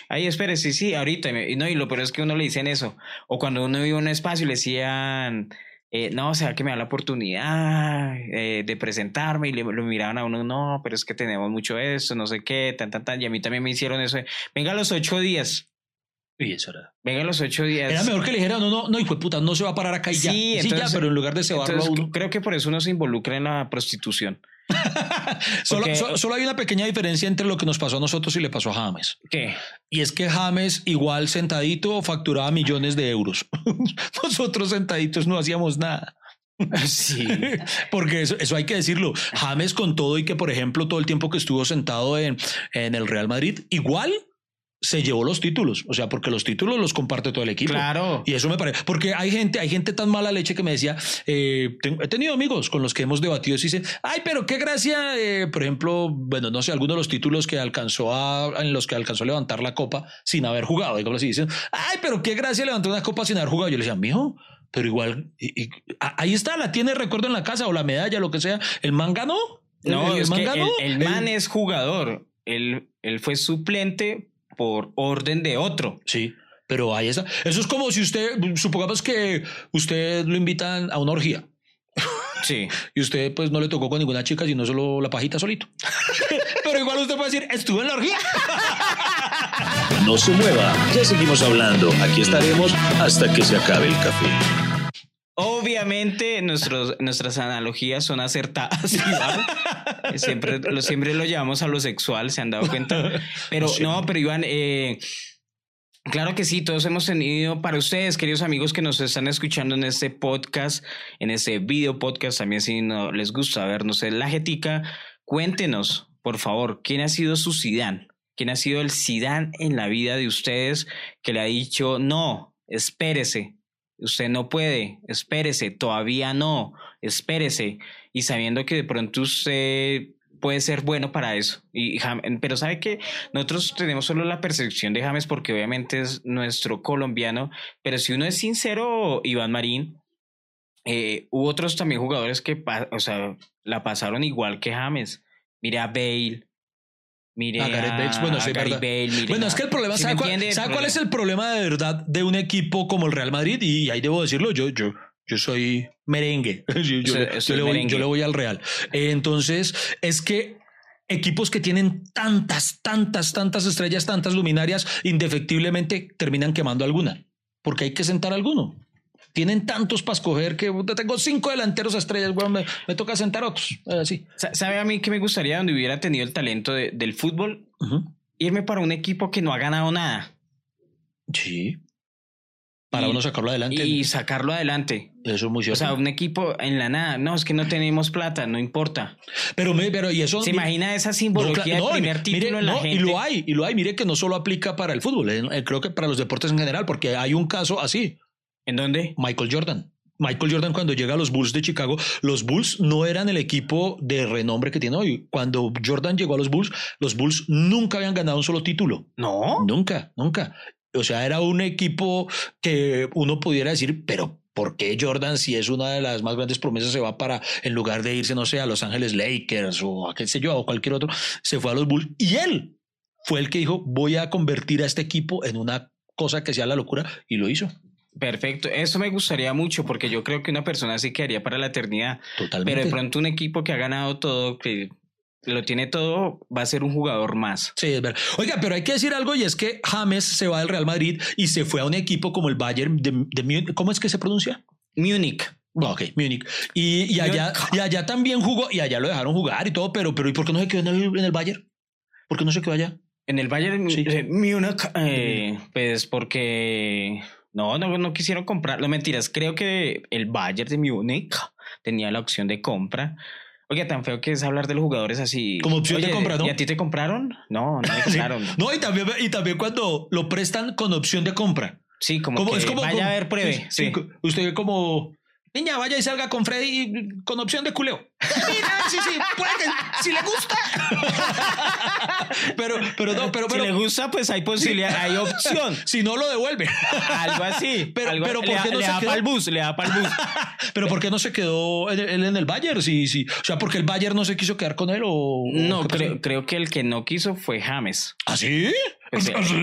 Ahí, espere, sí, sí, ahorita. Y no, y lo peor es que uno le dicen eso. O cuando uno iba a un espacio y le decían, eh, no, o sea, que me da la oportunidad eh, de presentarme y le, lo miraban a uno, no, pero es que tenemos mucho esto, no sé qué, tan, tan, tan. Y a mí también me hicieron eso. de, Venga a los ocho días, Y eso era. venga a los ocho días. Era mejor que le dijera, no, no, no, hijo de puta, no se va a parar acá y ya. Sí, Sí, ya, pero en lugar de cebarlo a uno. creo que por eso uno se involucra en la prostitución. Solo, porque- solo hay una pequeña diferencia entre lo que nos pasó a nosotros y le pasó a James. ¿Qué? Y es que James, igual sentadito, facturaba millones de euros. nosotros sentaditos no hacíamos nada. Sí. Porque eso, eso hay que decirlo. James con todo y que, por ejemplo, todo el tiempo que estuvo sentado en, en el Real Madrid, igual se llevó los títulos. O sea, porque los títulos los comparte todo el equipo. Claro. Y eso me parece, porque hay gente, hay gente tan mala leche que me decía, eh, he tenido amigos con los que hemos debatido y dicen, ay, pero qué gracia, eh, por ejemplo, bueno, no sé, algunos de los títulos que alcanzó a, en los que alcanzó a levantar la copa sin haber jugado, digamos así, dicen, ay, pero qué gracia levantar una copa sin haber jugado. Yo le decía, mijo, pero igual, y- y- a- ahí está, la tiene recuerdo en la casa o la medalla, lo que sea, el man ganó. No, el, es man que ganó. el, el man es jugador. Él, él fue suplente por orden de otro. Sí, pero ahí está. Eso es como si usted, supongamos que usted lo invitan a una orgía. Sí. y usted pues no le tocó con ninguna chica sino solo la pajita solito. Pero igual usted puede decir, estuve en la orgía. No se mueva, ya seguimos hablando. Aquí estaremos hasta que se acabe el café. Obviamente nuestros, nuestras analogías son acertadas. Siempre, lo, siempre lo llevamos a lo sexual, se han dado cuenta. Pero no, pero Iván, eh, claro que sí, todos hemos tenido, para ustedes, queridos amigos que nos están escuchando en este podcast, en este video podcast, también si no les gusta vernos en la jetica, cuéntenos, por favor, quién ha sido su Sidán. ¿Quién ha sido el Sidán en la vida de ustedes que le ha dicho, no, espérese, usted no puede, espérese, todavía no, espérese, y sabiendo que de pronto usted puede ser bueno para eso. Y pero sabe que nosotros tenemos solo la percepción de James porque obviamente es nuestro colombiano, pero si uno es sincero, Iván Marín, eh, hubo otros también jugadores que, o sea, la pasaron igual que James. Mire a Bale. Mire A Gareth Bale, bueno, sí. Bale, mire es que el problema, ¿Sí ¿sabe, cuál, es el problema. de verdad de un equipo como el Real Madrid? Y ahí debo decirlo, yo, yo, yo soy merengue. Yo, le- voy, merengue. yo le voy al Real. Entonces, es que equipos que tienen tantas, tantas, tantas estrellas, tantas luminarias, indefectiblemente terminan quemando alguna, porque hay que sentar alguno. Tienen tantos para escoger que tengo cinco delanteros a estrellas, weón, me, me toca sentar otros. eh, Así. Sa- ¿Sabe a mí que me gustaría donde hubiera tenido el talento de- del fútbol? Irme para un equipo que no ha ganado nada Sí. Para Y- uno sacarlo adelante. y sacarlo adelante. Eso es muy O cierto. sea, un equipo en la nada. No, es que no tenemos plata, no importa. pero, me- pero y eso. ¿Se imagina esa simbología no, del primer mire, título en la no, gente? Y lo hay, y lo hay. Mire que no solo aplica para el fútbol, eh, eh, creo que para los deportes en general, porque hay un caso así. ¿En dónde? Michael Jordan. Michael Jordan cuando llega a los Bulls de Chicago, los Bulls no eran el equipo de renombre que tiene hoy. Cuando Jordan llegó a los Bulls, los Bulls nunca habían ganado un solo título. No. Nunca, nunca. O sea, era un equipo que uno pudiera decir, pero ¿por qué Jordan, si es una de las más grandes promesas, se va para, en lugar de irse, no sé, a Los Ángeles Lakers o a qué sé yo, o cualquier otro, se fue a los Bulls? Y él fue el que dijo, voy a convertir a este equipo en una cosa que sea la locura, y lo hizo. Perfecto. Eso me gustaría mucho porque yo creo que una persona así quedaría para la eternidad. Totalmente. Pero de pronto un equipo que ha ganado todo, que lo tiene todo, va a ser un jugador más. Sí, es verdad. Oiga, pero hay que decir algo y es que James se va del Real Madrid y se fue a un equipo como el Bayern de, de Múnich. ¿Cómo es que se pronuncia? Múnich. Ok, Múnich. Y, y allá, y allá también jugó, y allá lo dejaron jugar y todo, pero, pero ¿y por qué no se quedó en el, en el Bayern? ¿Por qué no se quedó allá? En el Bayern Sí. eh, Múnich, eh, pues porque no, no, no quisieron comprar. No mentiras, creo que el Bayern de Múnich tenía la opción de compra. Oye, tan feo que es hablar de los jugadores así. Como opción de compra, ¿no? ¿Y a ti te compraron? No, no me Sí. compraron. No, y también, y también cuando lo prestan con opción de compra. Sí, como, Como- que es como, vaya como- a ver, pruebe. sí, Sí, usted como, niña, vaya y salga con Freddy con opción de culeo. Mira, sí, sí, puede que, si le gusta. pero, pero no, pero, si pero, le gusta, pues hay posibilidad, hay opción. si no lo devuelve. Algo así. Pero- algo- pero le, ¿por qué da- no le se da quedó? para el bus, le da para el bus. pero ¿por qué no se quedó él en, en el Bayern? Sí, sí. O sea, porque el Bayern no se quiso quedar con él o. No, creo, creo que el que no quiso fue James. ¿Ah, sí? Pues, ¿Ah, sí?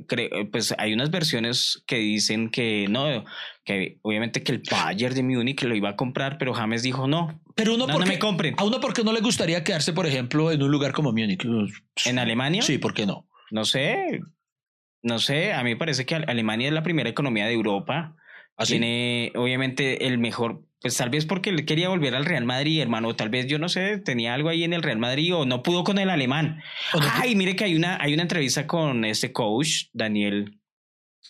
Eh, creo- pues hay unas versiones que dicen que no, que obviamente que el Bayern de Múnich lo iba a comprar, pero James dijo no. Pero uno No, no porque, me compren. a uno porque no le gustaría quedarse, por ejemplo, en un lugar como Múnich. ¿En Alemania? Sí, ¿por qué no? No sé. No sé, a mí me parece que Alemania es la primera economía de Europa. Así. Tiene obviamente el mejor, pues tal vez porque él quería volver al Real Madrid, hermano, tal vez yo no sé, tenía algo ahí en el Real Madrid o no pudo con el alemán. O no- Ay, mire que hay una, hay una entrevista con este coach, Daniel,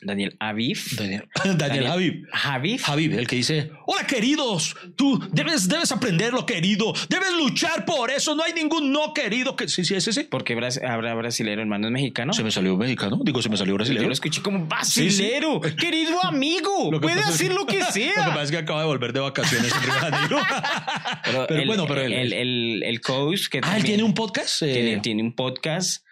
Daniel Aviv. Daniel, Daniel Daniel-. Aviv. El que dice, hola queridos, tú debes, debes aprenderlo querido, debes luchar por eso, no hay ningún no querido que... Sí, sí, ese sí. Porque habrá brasilero, hermano, es mexicano. Se me salió mexicano, digo, se me salió Yo brasileño. lo escuché como Sí, sí. brasilero, querido amigo. Puede es que- lo que Lo que sea. pasa es que acaba de volver de vacaciones en Río Janeiro. Pero, Pero el, bueno, pero él- el, el, el coach que ah, él tiene un podcast. eh, tiene, tiene un podcast.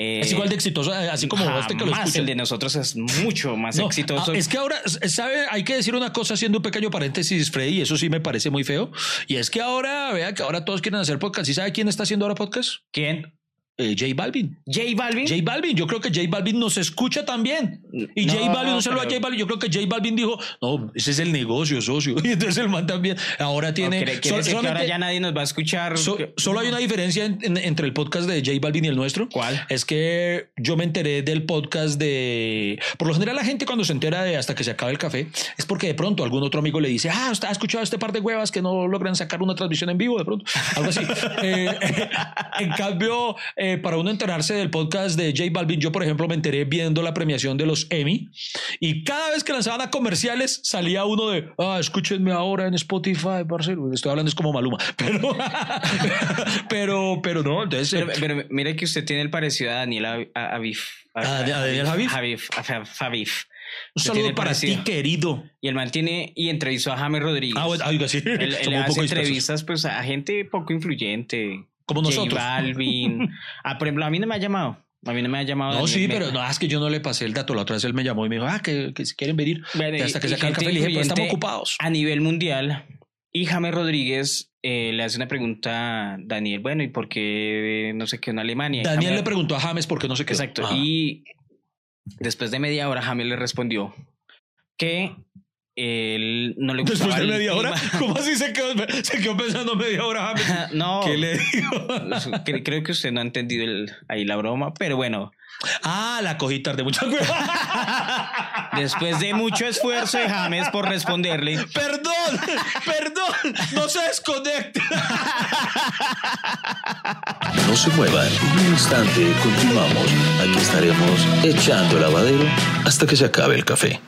Eh, es igual de exitoso, eh, así como este que lo jamás escucha. el de nosotros es mucho más No, exitoso. es que ahora, ¿sabe? Hay que decir una cosa haciendo un pequeño paréntesis, Freddy, y eso sí me parece muy feo. Y es que ahora, vea que ahora todos quieren hacer podcast. ¿Y sabe quién está haciendo ahora podcast? ¿Quién? Eh, J Balvin. J Balvin. J Balvin, yo creo que J Balvin nos escucha también. Y No, J Balvin, un saludo a pero- J Balvin. Yo creo que J Balvin dijo, no, ese es el negocio, socio. Y entonces el man también. Ahora No, tiene. quiere- quiere que ahora ya nadie nos va a escuchar. so- solo hay una diferencia en- en- entre el podcast de J Balvin y el nuestro. ¿Cuál? Es que yo me enteré del podcast de. Por lo general, la gente cuando se entera de hasta que se acaba el café es porque de pronto algún otro amigo le dice, ah, usted ha escuchado este par de huevas que no logran sacar una transmisión en vivo de pronto. Algo así. Eh, en cambio, eh, para uno enterarse del podcast de J Balvin, yo, por ejemplo, me enteré viendo la premiación de los Emmy y cada vez que lanzaban a comerciales salía uno de, ah, escúchenme ahora en Spotify, Barcelona. Estoy hablando es como Maluma, pero, pero, pero no, entonces. eh, Pero, pero mire que usted tiene el parecido a Daniel Av- a- Aviv. ¿A- Daniel Aviv. Un saludo para ti, parecido. querido. Y el man tiene y entrevistó a James Rodríguez. Ah, bueno, oiga, sí. Él, él hace dispersos. entrevistas pues a gente poco influyente. Como nosotros. J Balvin. ah, por ejemplo, a mí no me ha llamado. A mí no me ha llamado. No, sí, pero no, es que yo no le pasé el dato. La otra vez él me llamó y me dijo, ah, que, que si quieren venir. Bueno, Y hasta que se acabe el café, le dije, pero estamos ocupados. A nivel mundial. Y James Rodríguez eh, le hace una pregunta a Daniel. Bueno, ¿y por qué no sé qué en Alemania? Daniel James- le preguntó a James por qué no se quedó. Exacto. Ajá. Y después de media hora, James le respondió que él no le Después gustaba de el media hora. ¿cómo así se quedó, se quedó pensando media hora? James? No, ¿Qué le dijo? cre- creo que usted no ha entendido el- ahí la broma, pero bueno, Ah, la cogí tarde, mucha después de mucho esfuerzo de James por responderle, Perdón, perdón, no se desconecte. No se muevan. En un instante continuamos. Aquí estaremos echando lavadero hasta que se acabe el café.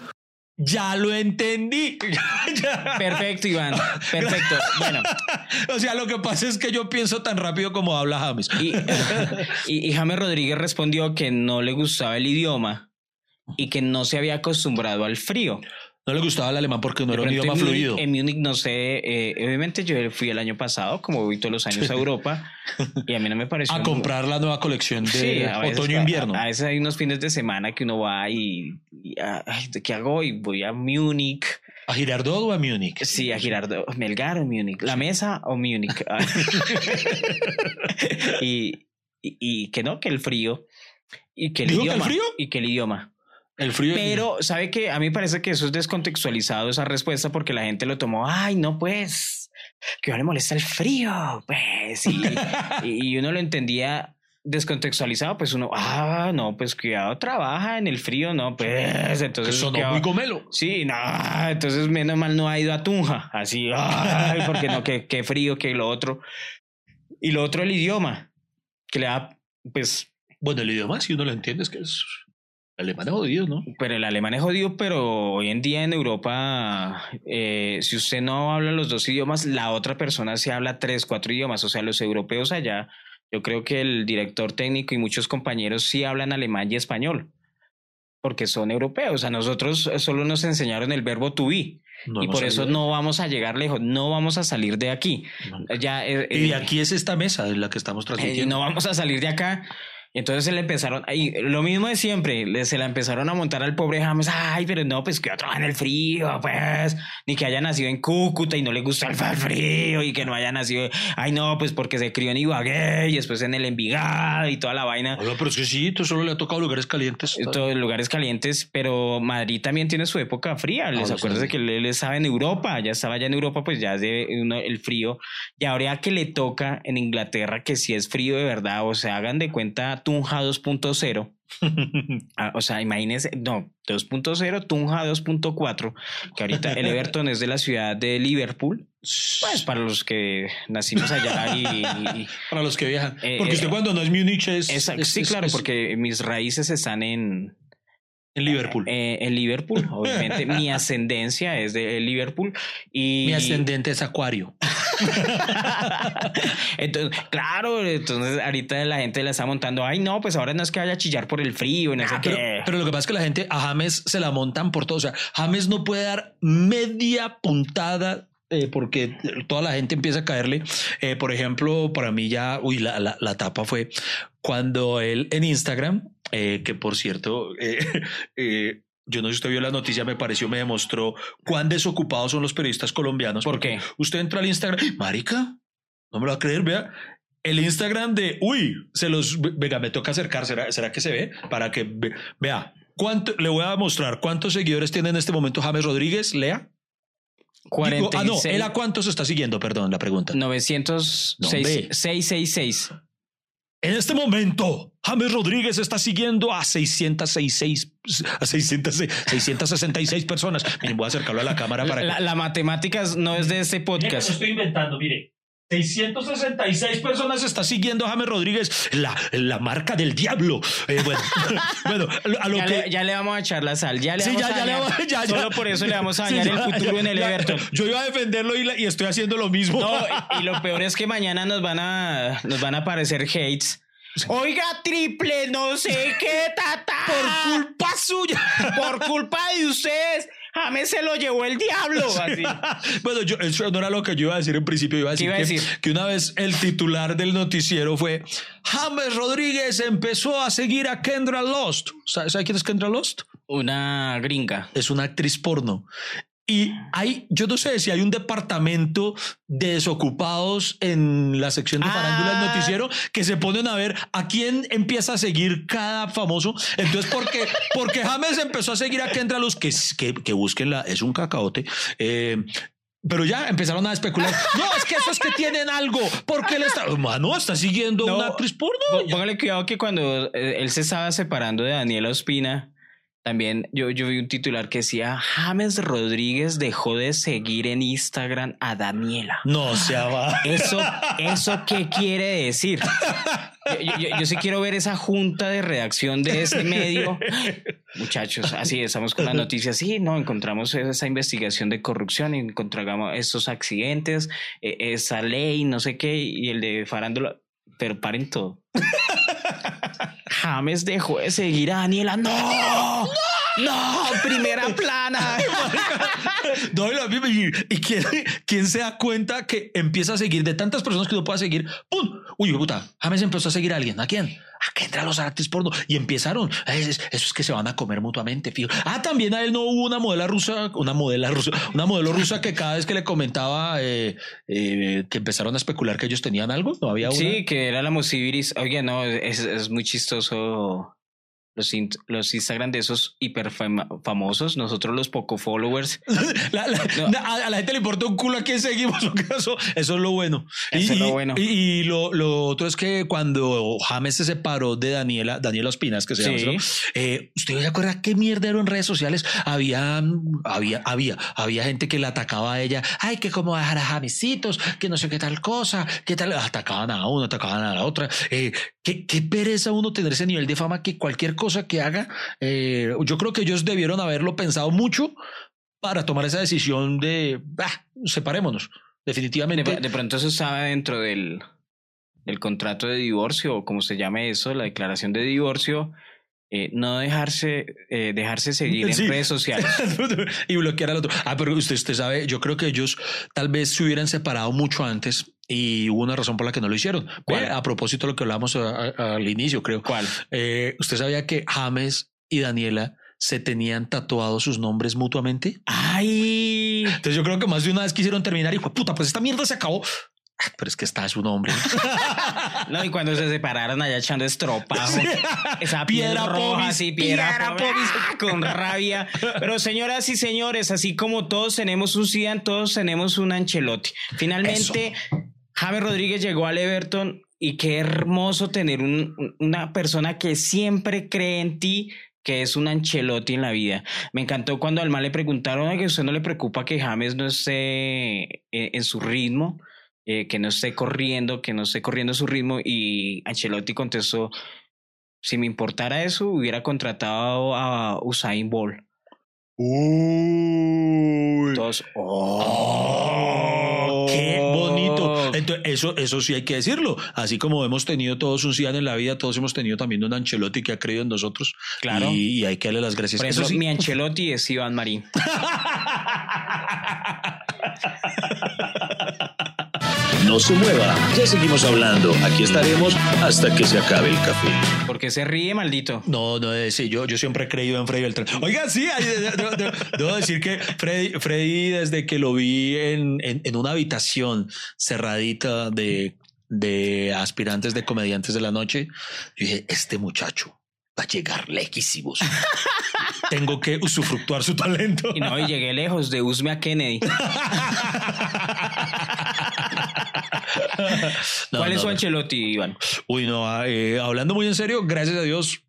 Ya lo entendí. Perfecto, Iván, perfecto. Bueno, O sea, lo que pasa es que yo pienso tan rápido como habla James. y, y, y James Rodríguez respondió que no le gustaba el idioma y que no se había acostumbrado al frío. No le gustaba el alemán porque no De era un idioma en Múnich- fluido. En Múnich, no sé, eh, obviamente yo fui el año pasado, como voy todos los años a Europa, y a mí no me pareció... A comprar la nueva colección de Sí, otoño-invierno. A, a veces hay unos fines de semana que uno va y, y, ah, ay, ¿qué hago? Y voy a Múnich, ¿A Girardot o a Múnich? sí, a Girardot, Melgar o Múnich, la mesa o Múnich. Ah. y, y, y que no, que el frío. Y que el ¿Dijo que el idioma. frío? Y que el idioma. El frío. Pero, ¿sabe qué? A mí parece que eso es descontextualizado, esa respuesta, porque la gente lo tomó, ay, no, pues, que no le molesta el frío, pues, y, y uno lo entendía descontextualizado, pues uno, ah, no, pues cuidado, trabaja en el frío, no, pues, entonces... ¿qué va? muy gomelo. Sí, no, entonces menos mal no ha ido a Tunja, así, ay, porque no, que, que frío, que lo otro. Y lo otro, el idioma, que le da, pues, Bueno, el idioma, si uno lo entiende, es que es alemán es jodido, ¿no? Pero el alemán es jodido, pero hoy en día en Europa, eh, si usted no habla los dos idiomas, la otra persona se habla tres, cuatro idiomas. O sea, los europeos allá, yo creo que el director técnico y muchos compañeros sí hablan alemán y español, porque son europeos. A nosotros solo nos enseñaron el verbo to be No y por eso no vamos a llegar lejos, no vamos a salir de aquí. No. Ya, eh, Y de eh, aquí es esta mesa en la que estamos eh, transmitiendo. no vamos a salir de acá. Entonces se le empezaron, y lo mismo de siempre, le- se la empezaron a montar al pobre James, ay, pero no, pues que otro en el frío, pues, ni que haya nacido en Cúcuta y no le gusta el frío, y que no haya nacido, ay, no, pues porque se crió en Ibagué y después en el Envigado y toda la vaina, Oiga, pero es que sí, tú solo le ha tocado lugares calientes. todos lugares calientes, pero Madrid también tiene su época fría, les acuerdas sé. de que él, estaba en Europa, ya estaba ya en Europa, pues ya es de uno- el frío, y ahora que le toca en Inglaterra, que si es frío de verdad, o sea, hagan de cuenta Tunja 2.0, Ah, o sea, imagínense, no, 2.0, Tunja 2.4, que ahorita el Everton es de la ciudad de Liverpool, pues para los que nacimos allá y... y- Para los que viajan. Eh, Porque usted eh, cuando no es Múnich es, es- es- sí, es- claro, porque mis raíces están en, en Liverpool. eh, en Liverpool, obviamente mi ascendencia es de Liverpool y Mi ascendente es Acuario. entonces, claro, entonces ahorita la gente la está montando, ay no, pues ahora no es que vaya a chillar por el frío y no sé pero, qué. pero lo que pasa es que la gente a James se la montan por todo. O sea, James no puede dar media puntada. eh, porque toda la gente empieza a caerle. Eh, por ejemplo, para mí ya, uy, la, la, la tapa fue cuando él en Instagram, eh, que por cierto, yo no sé si usted vio la noticia, me pareció, me demostró cuán desocupados son los periodistas colombianos. ¿Por porque qué? Usted entra al Instagram, marica, no me lo va a creer, vea. El Instagram de, uy, se los, venga, me toca acercar, ¿será, será que se ve? Para que ve- vea, ¿cuánto, le voy a mostrar cuántos seguidores tiene en este momento James Rodríguez, lea. Digo, ah, no, 46, él a cuántos está siguiendo, perdón, la pregunta. 906, No, ve. 666. En este momento, James Rodríguez está siguiendo a 666, a 600 666 personas. Miren, voy a acercarlo a la cámara para La, que... la matemática no es de este podcast. lo estoy inventando, mire. 666 personas está siguiendo a James Rodríguez, la, la marca del diablo. Eh, bueno, bueno, a lo Ya, que... le, ya le vamos a echar la sal. Ya le Sí, vamos ya, a ya le dañar. vamos- ya. Solo por eso le vamos a Sí, dañar ya, el futuro ya, en el ya. Everton. Yo iba a defenderlo y, la- y estoy haciendo lo mismo. No, y, y lo peor es que mañana nos van a nos van a aparecer hates. Oiga, triple, no sé qué, tata. Por culpa suya. Por culpa de ustedes. James se lo llevó el diablo. Así. Bueno, yo, eso no era lo que yo iba a decir en principio. Iba a decir, iba a que, decir? que una vez el titular del noticiero fue James Rodríguez empezó a seguir a Kendra Lost. ¿Sabe, sabe quién es Kendra Lost? Una gringa. Es una actriz porno. Y hay, yo no sé si hay un departamento de desocupados en la sección de farándula del Ah. noticiero que se ponen a ver a quién empieza a seguir cada famoso. Entonces, porque, porque James empezó a seguir a Kendra Luz, que, que, que busquen la, es un cacaote. eh, pero ya empezaron a especular. No, es que eso es que tienen algo. Porque él está, mano, está siguiendo No. una actriz porno. Pó- Póngale cuidado que cuando eh, él se estaba separando de Daniela Ospina, también yo, yo vi un titular que decía James Rodríguez dejó de seguir en Instagram a Daniela. No, se va. Eso, ¿Eso qué quiere decir? Yo, yo- yo sí quiero ver esa junta de redacción de ese medio. Muchachos, así estamos con las noticias. Sí, no, encontramos esa investigación de corrupción, encontramos estos accidentes, eh, esa ley, no sé qué, y el de farándula. Pero paren todo. James dejó de seguir a Daniela. ¡No! ¡Primera plana! No, y quién, quién se da cuenta que empieza a seguir de tantas personas que no pueda seguir. ¡Pum! Uy, puta, James empezó a seguir a alguien. ¿A quién? ¿A qué entra los actrices porno? Y empezaron. Es- es- Eso es que se van a comer mutuamente, fijo. Ah, también a él no hubo una modela rusa, una modela rusa, una modelo rusa que cada vez que le comentaba eh, eh, que empezaron a especular que ellos tenían algo, no había una. Sí, que era la Musibiris. Oye, no, es, es muy chistoso los, in- los Instagram de esos hiper famosos, nosotros los poco followers. La- la- No. a, a la gente le importa un culo a quién seguimos. Eso, eso es lo bueno. Eso y, es lo bueno. Y, y lo, lo otro es que cuando James se separó de Daniela, Daniela Ospinas, que se llama, Sí. ¿no? Eh, ¿usted se acuerda qué mierdero en redes sociales? Había, había, había, había gente que la atacaba a ella. Ay, que cómo dejar a Jamesitos, que no sé qué tal cosa, qué tal. Atacaban a uno, atacaban a la otra. Eh, qué, qué pereza uno tener ese nivel de fama que cualquier cosa que haga, eh, yo creo que ellos debieron haberlo pensado mucho para tomar esa decisión de "Ah, separémonos. De, Definitivamente. de pronto eso estaba dentro del, del contrato de divorcio, o como se llame eso, la declaración de divorcio. Eh, no dejarse, eh, dejarse seguir en Sí. redes sociales. y bloquear al otro. Ah, pero usted, usted sabe, yo creo que ellos tal vez se hubieran separado mucho antes y hubo una razón por la que no lo hicieron. A propósito de lo que hablábamos a- a- al inicio, creo. ¿Cuál? Eh, ¿Usted sabía que James y Daniela se tenían tatuados sus nombres mutuamente? ¡Ay! Entonces yo creo que más de una vez quisieron terminar y fue puta, pues esta mierda se acabó. Ah, Pero es que está su nombre. No, y cuando se separaron allá echando estropajo. Esa Piedra piedra roja, Pobis, sí, piedra, con rabia. Pero señoras y señores, así como todos tenemos un Zidane, todos tenemos un Ancelotti. Finalmente, James Rodríguez llegó al Everton y qué hermoso tener un- una persona que siempre cree en ti, que es un Ancelotti en la vida. Me encantó cuando al mal le preguntaron "Oiga, que usted no le preocupa que James no esté eh, en su ritmo, eh, que no esté corriendo, que no esté corriendo su ritmo y Ancelotti contestó, si me importara eso, hubiera contratado a Usain Bolt. Uy. Todos, Oh, qué bonito. Entonces, eso, eso sí hay que decirlo. Así como hemos tenido todos un Zidane en la vida, todos hemos tenido también un Ancelotti que ha creído en nosotros. Claro. Y, y hay que darle las gracias. Por Eso eso sí. mi Ancelotti es Iván Marín. No se mueva, ya seguimos hablando. Aquí estaremos hasta que se acabe el café. Porque se ríe, maldito. No, no, eh, sí, yo, yo siempre he creído en Freddy Beltrán. Oiga, sí, ay, de- de- de- de- debo decir que Freddy, Freddy, desde que lo vi en, en, en una habitación cerradita de, de aspirantes de comediantes de la noche, yo dije, este muchacho va a llegar lejísimos. Tengo que usufructuar su talento. Y no, y llegué lejos de Usme a Kennedy. No, ¿Cuál es no, su. Ancelotti, Iván? Uy, no, ah, eh, hablando muy en serio, gracias a Dios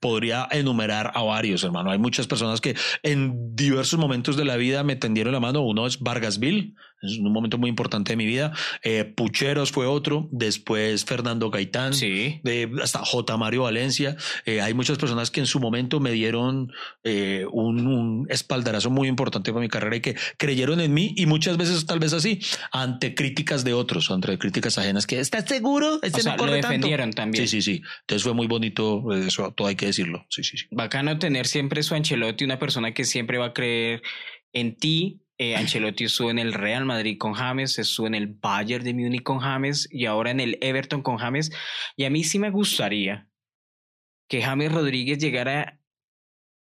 podría enumerar a varios, hermano. Hay muchas personas que en diversos momentos de la vida me tendieron la mano. Uno es Vargasville, es un momento muy importante de mi vida. Eh, Pucheros fue otro, después Fernando Gaitán. Sí. hasta J. Mario Valencia. Eh, hay muchas personas que en su momento me dieron eh, un, un espaldarazo muy importante para mi carrera y que creyeron en mí y muchas veces tal vez así, ante críticas de otros, ante críticas ajenas, que ¿estás seguro? Este O sea, no lo corre tanto". defendieron también. Sí, sí, sí. Entonces fue muy bonito, eso todo hay que decirlo. Sí, sí, sí. Bacano tener siempre su Ancelotti, una persona que siempre va a creer en ti. Eh, Ancelotti estuvo en el Real Madrid con James, estuvo en el Bayern de Múnich con James y ahora en el Everton con James. Y a mí sí me gustaría que James Rodríguez llegara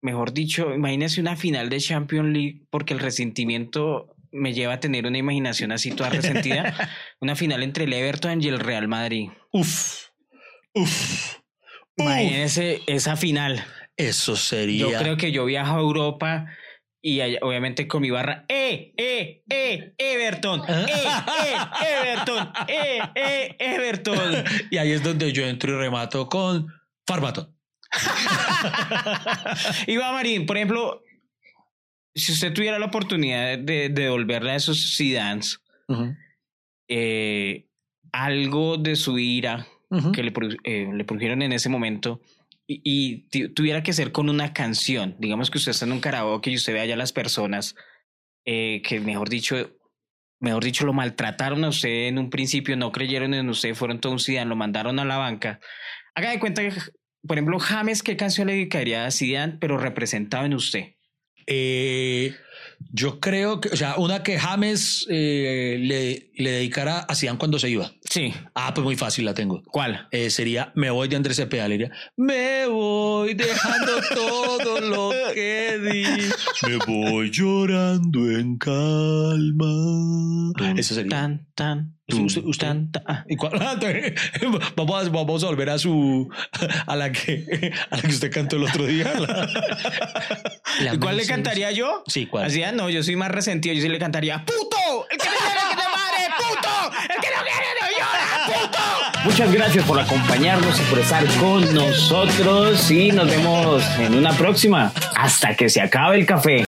mejor dicho, imagínese una final de Champions League porque el resentimiento me lleva a tener una imaginación así toda resentida. una final entre el Everton y el Real Madrid. Uf, uf. Imagínese esa final. Eso sería. Yo creo que yo viajo a Europa y allá- obviamente con mi barra, ¡eh, eh, eh, Everton! ¡eh, eh, Everton! ¡eh, eh, Everton! Y ahí es donde yo entro y remato con Farmaton. Iba Marín, por ejemplo, si usted tuviera la oportunidad de, de devolverle a esos Zidans eh, algo de su ira que le, eh, le produjeron en ese momento y, y tuviera que ser con una canción, digamos que usted está en un karaoke y usted ve allá a las personas eh, que, mejor dicho, mejor dicho, lo maltrataron a usted en un principio, no creyeron en usted, fueron todo un Zidane, lo mandaron a la banca. Haga de cuenta por ejemplo, James, ¿qué canción le dedicaría a Zidane, pero representado en usted? Eh, yo creo que, o sea, una que James eh, le, le dedicara a Zidane cuando se iba. Sí. Ah, pues muy fácil la tengo. ¿Cuál? Eh, sería Me voy de Andrés Cepeda. Le diría, Me voy dejando todo lo que di. Me voy llorando en calma. Eso sería. Tan, tan, Usted- usted- vamos, a, vamos a volver a su a la que a la que usted cantó el otro día. La- la ¿Y ¿Cuál le cantaría yo? Sí, ¿cuál? Así, ah, no, yo soy más resentido. Yo sí le cantaría ¡Puto! ¡El que me quiere que te madre! ¡Puto! ¡El que no quiere no llora! ¡Puto! Muchas gracias por acompañarnos y por estar con nosotros. Y nos vemos en una próxima. Hasta que se acabe el café.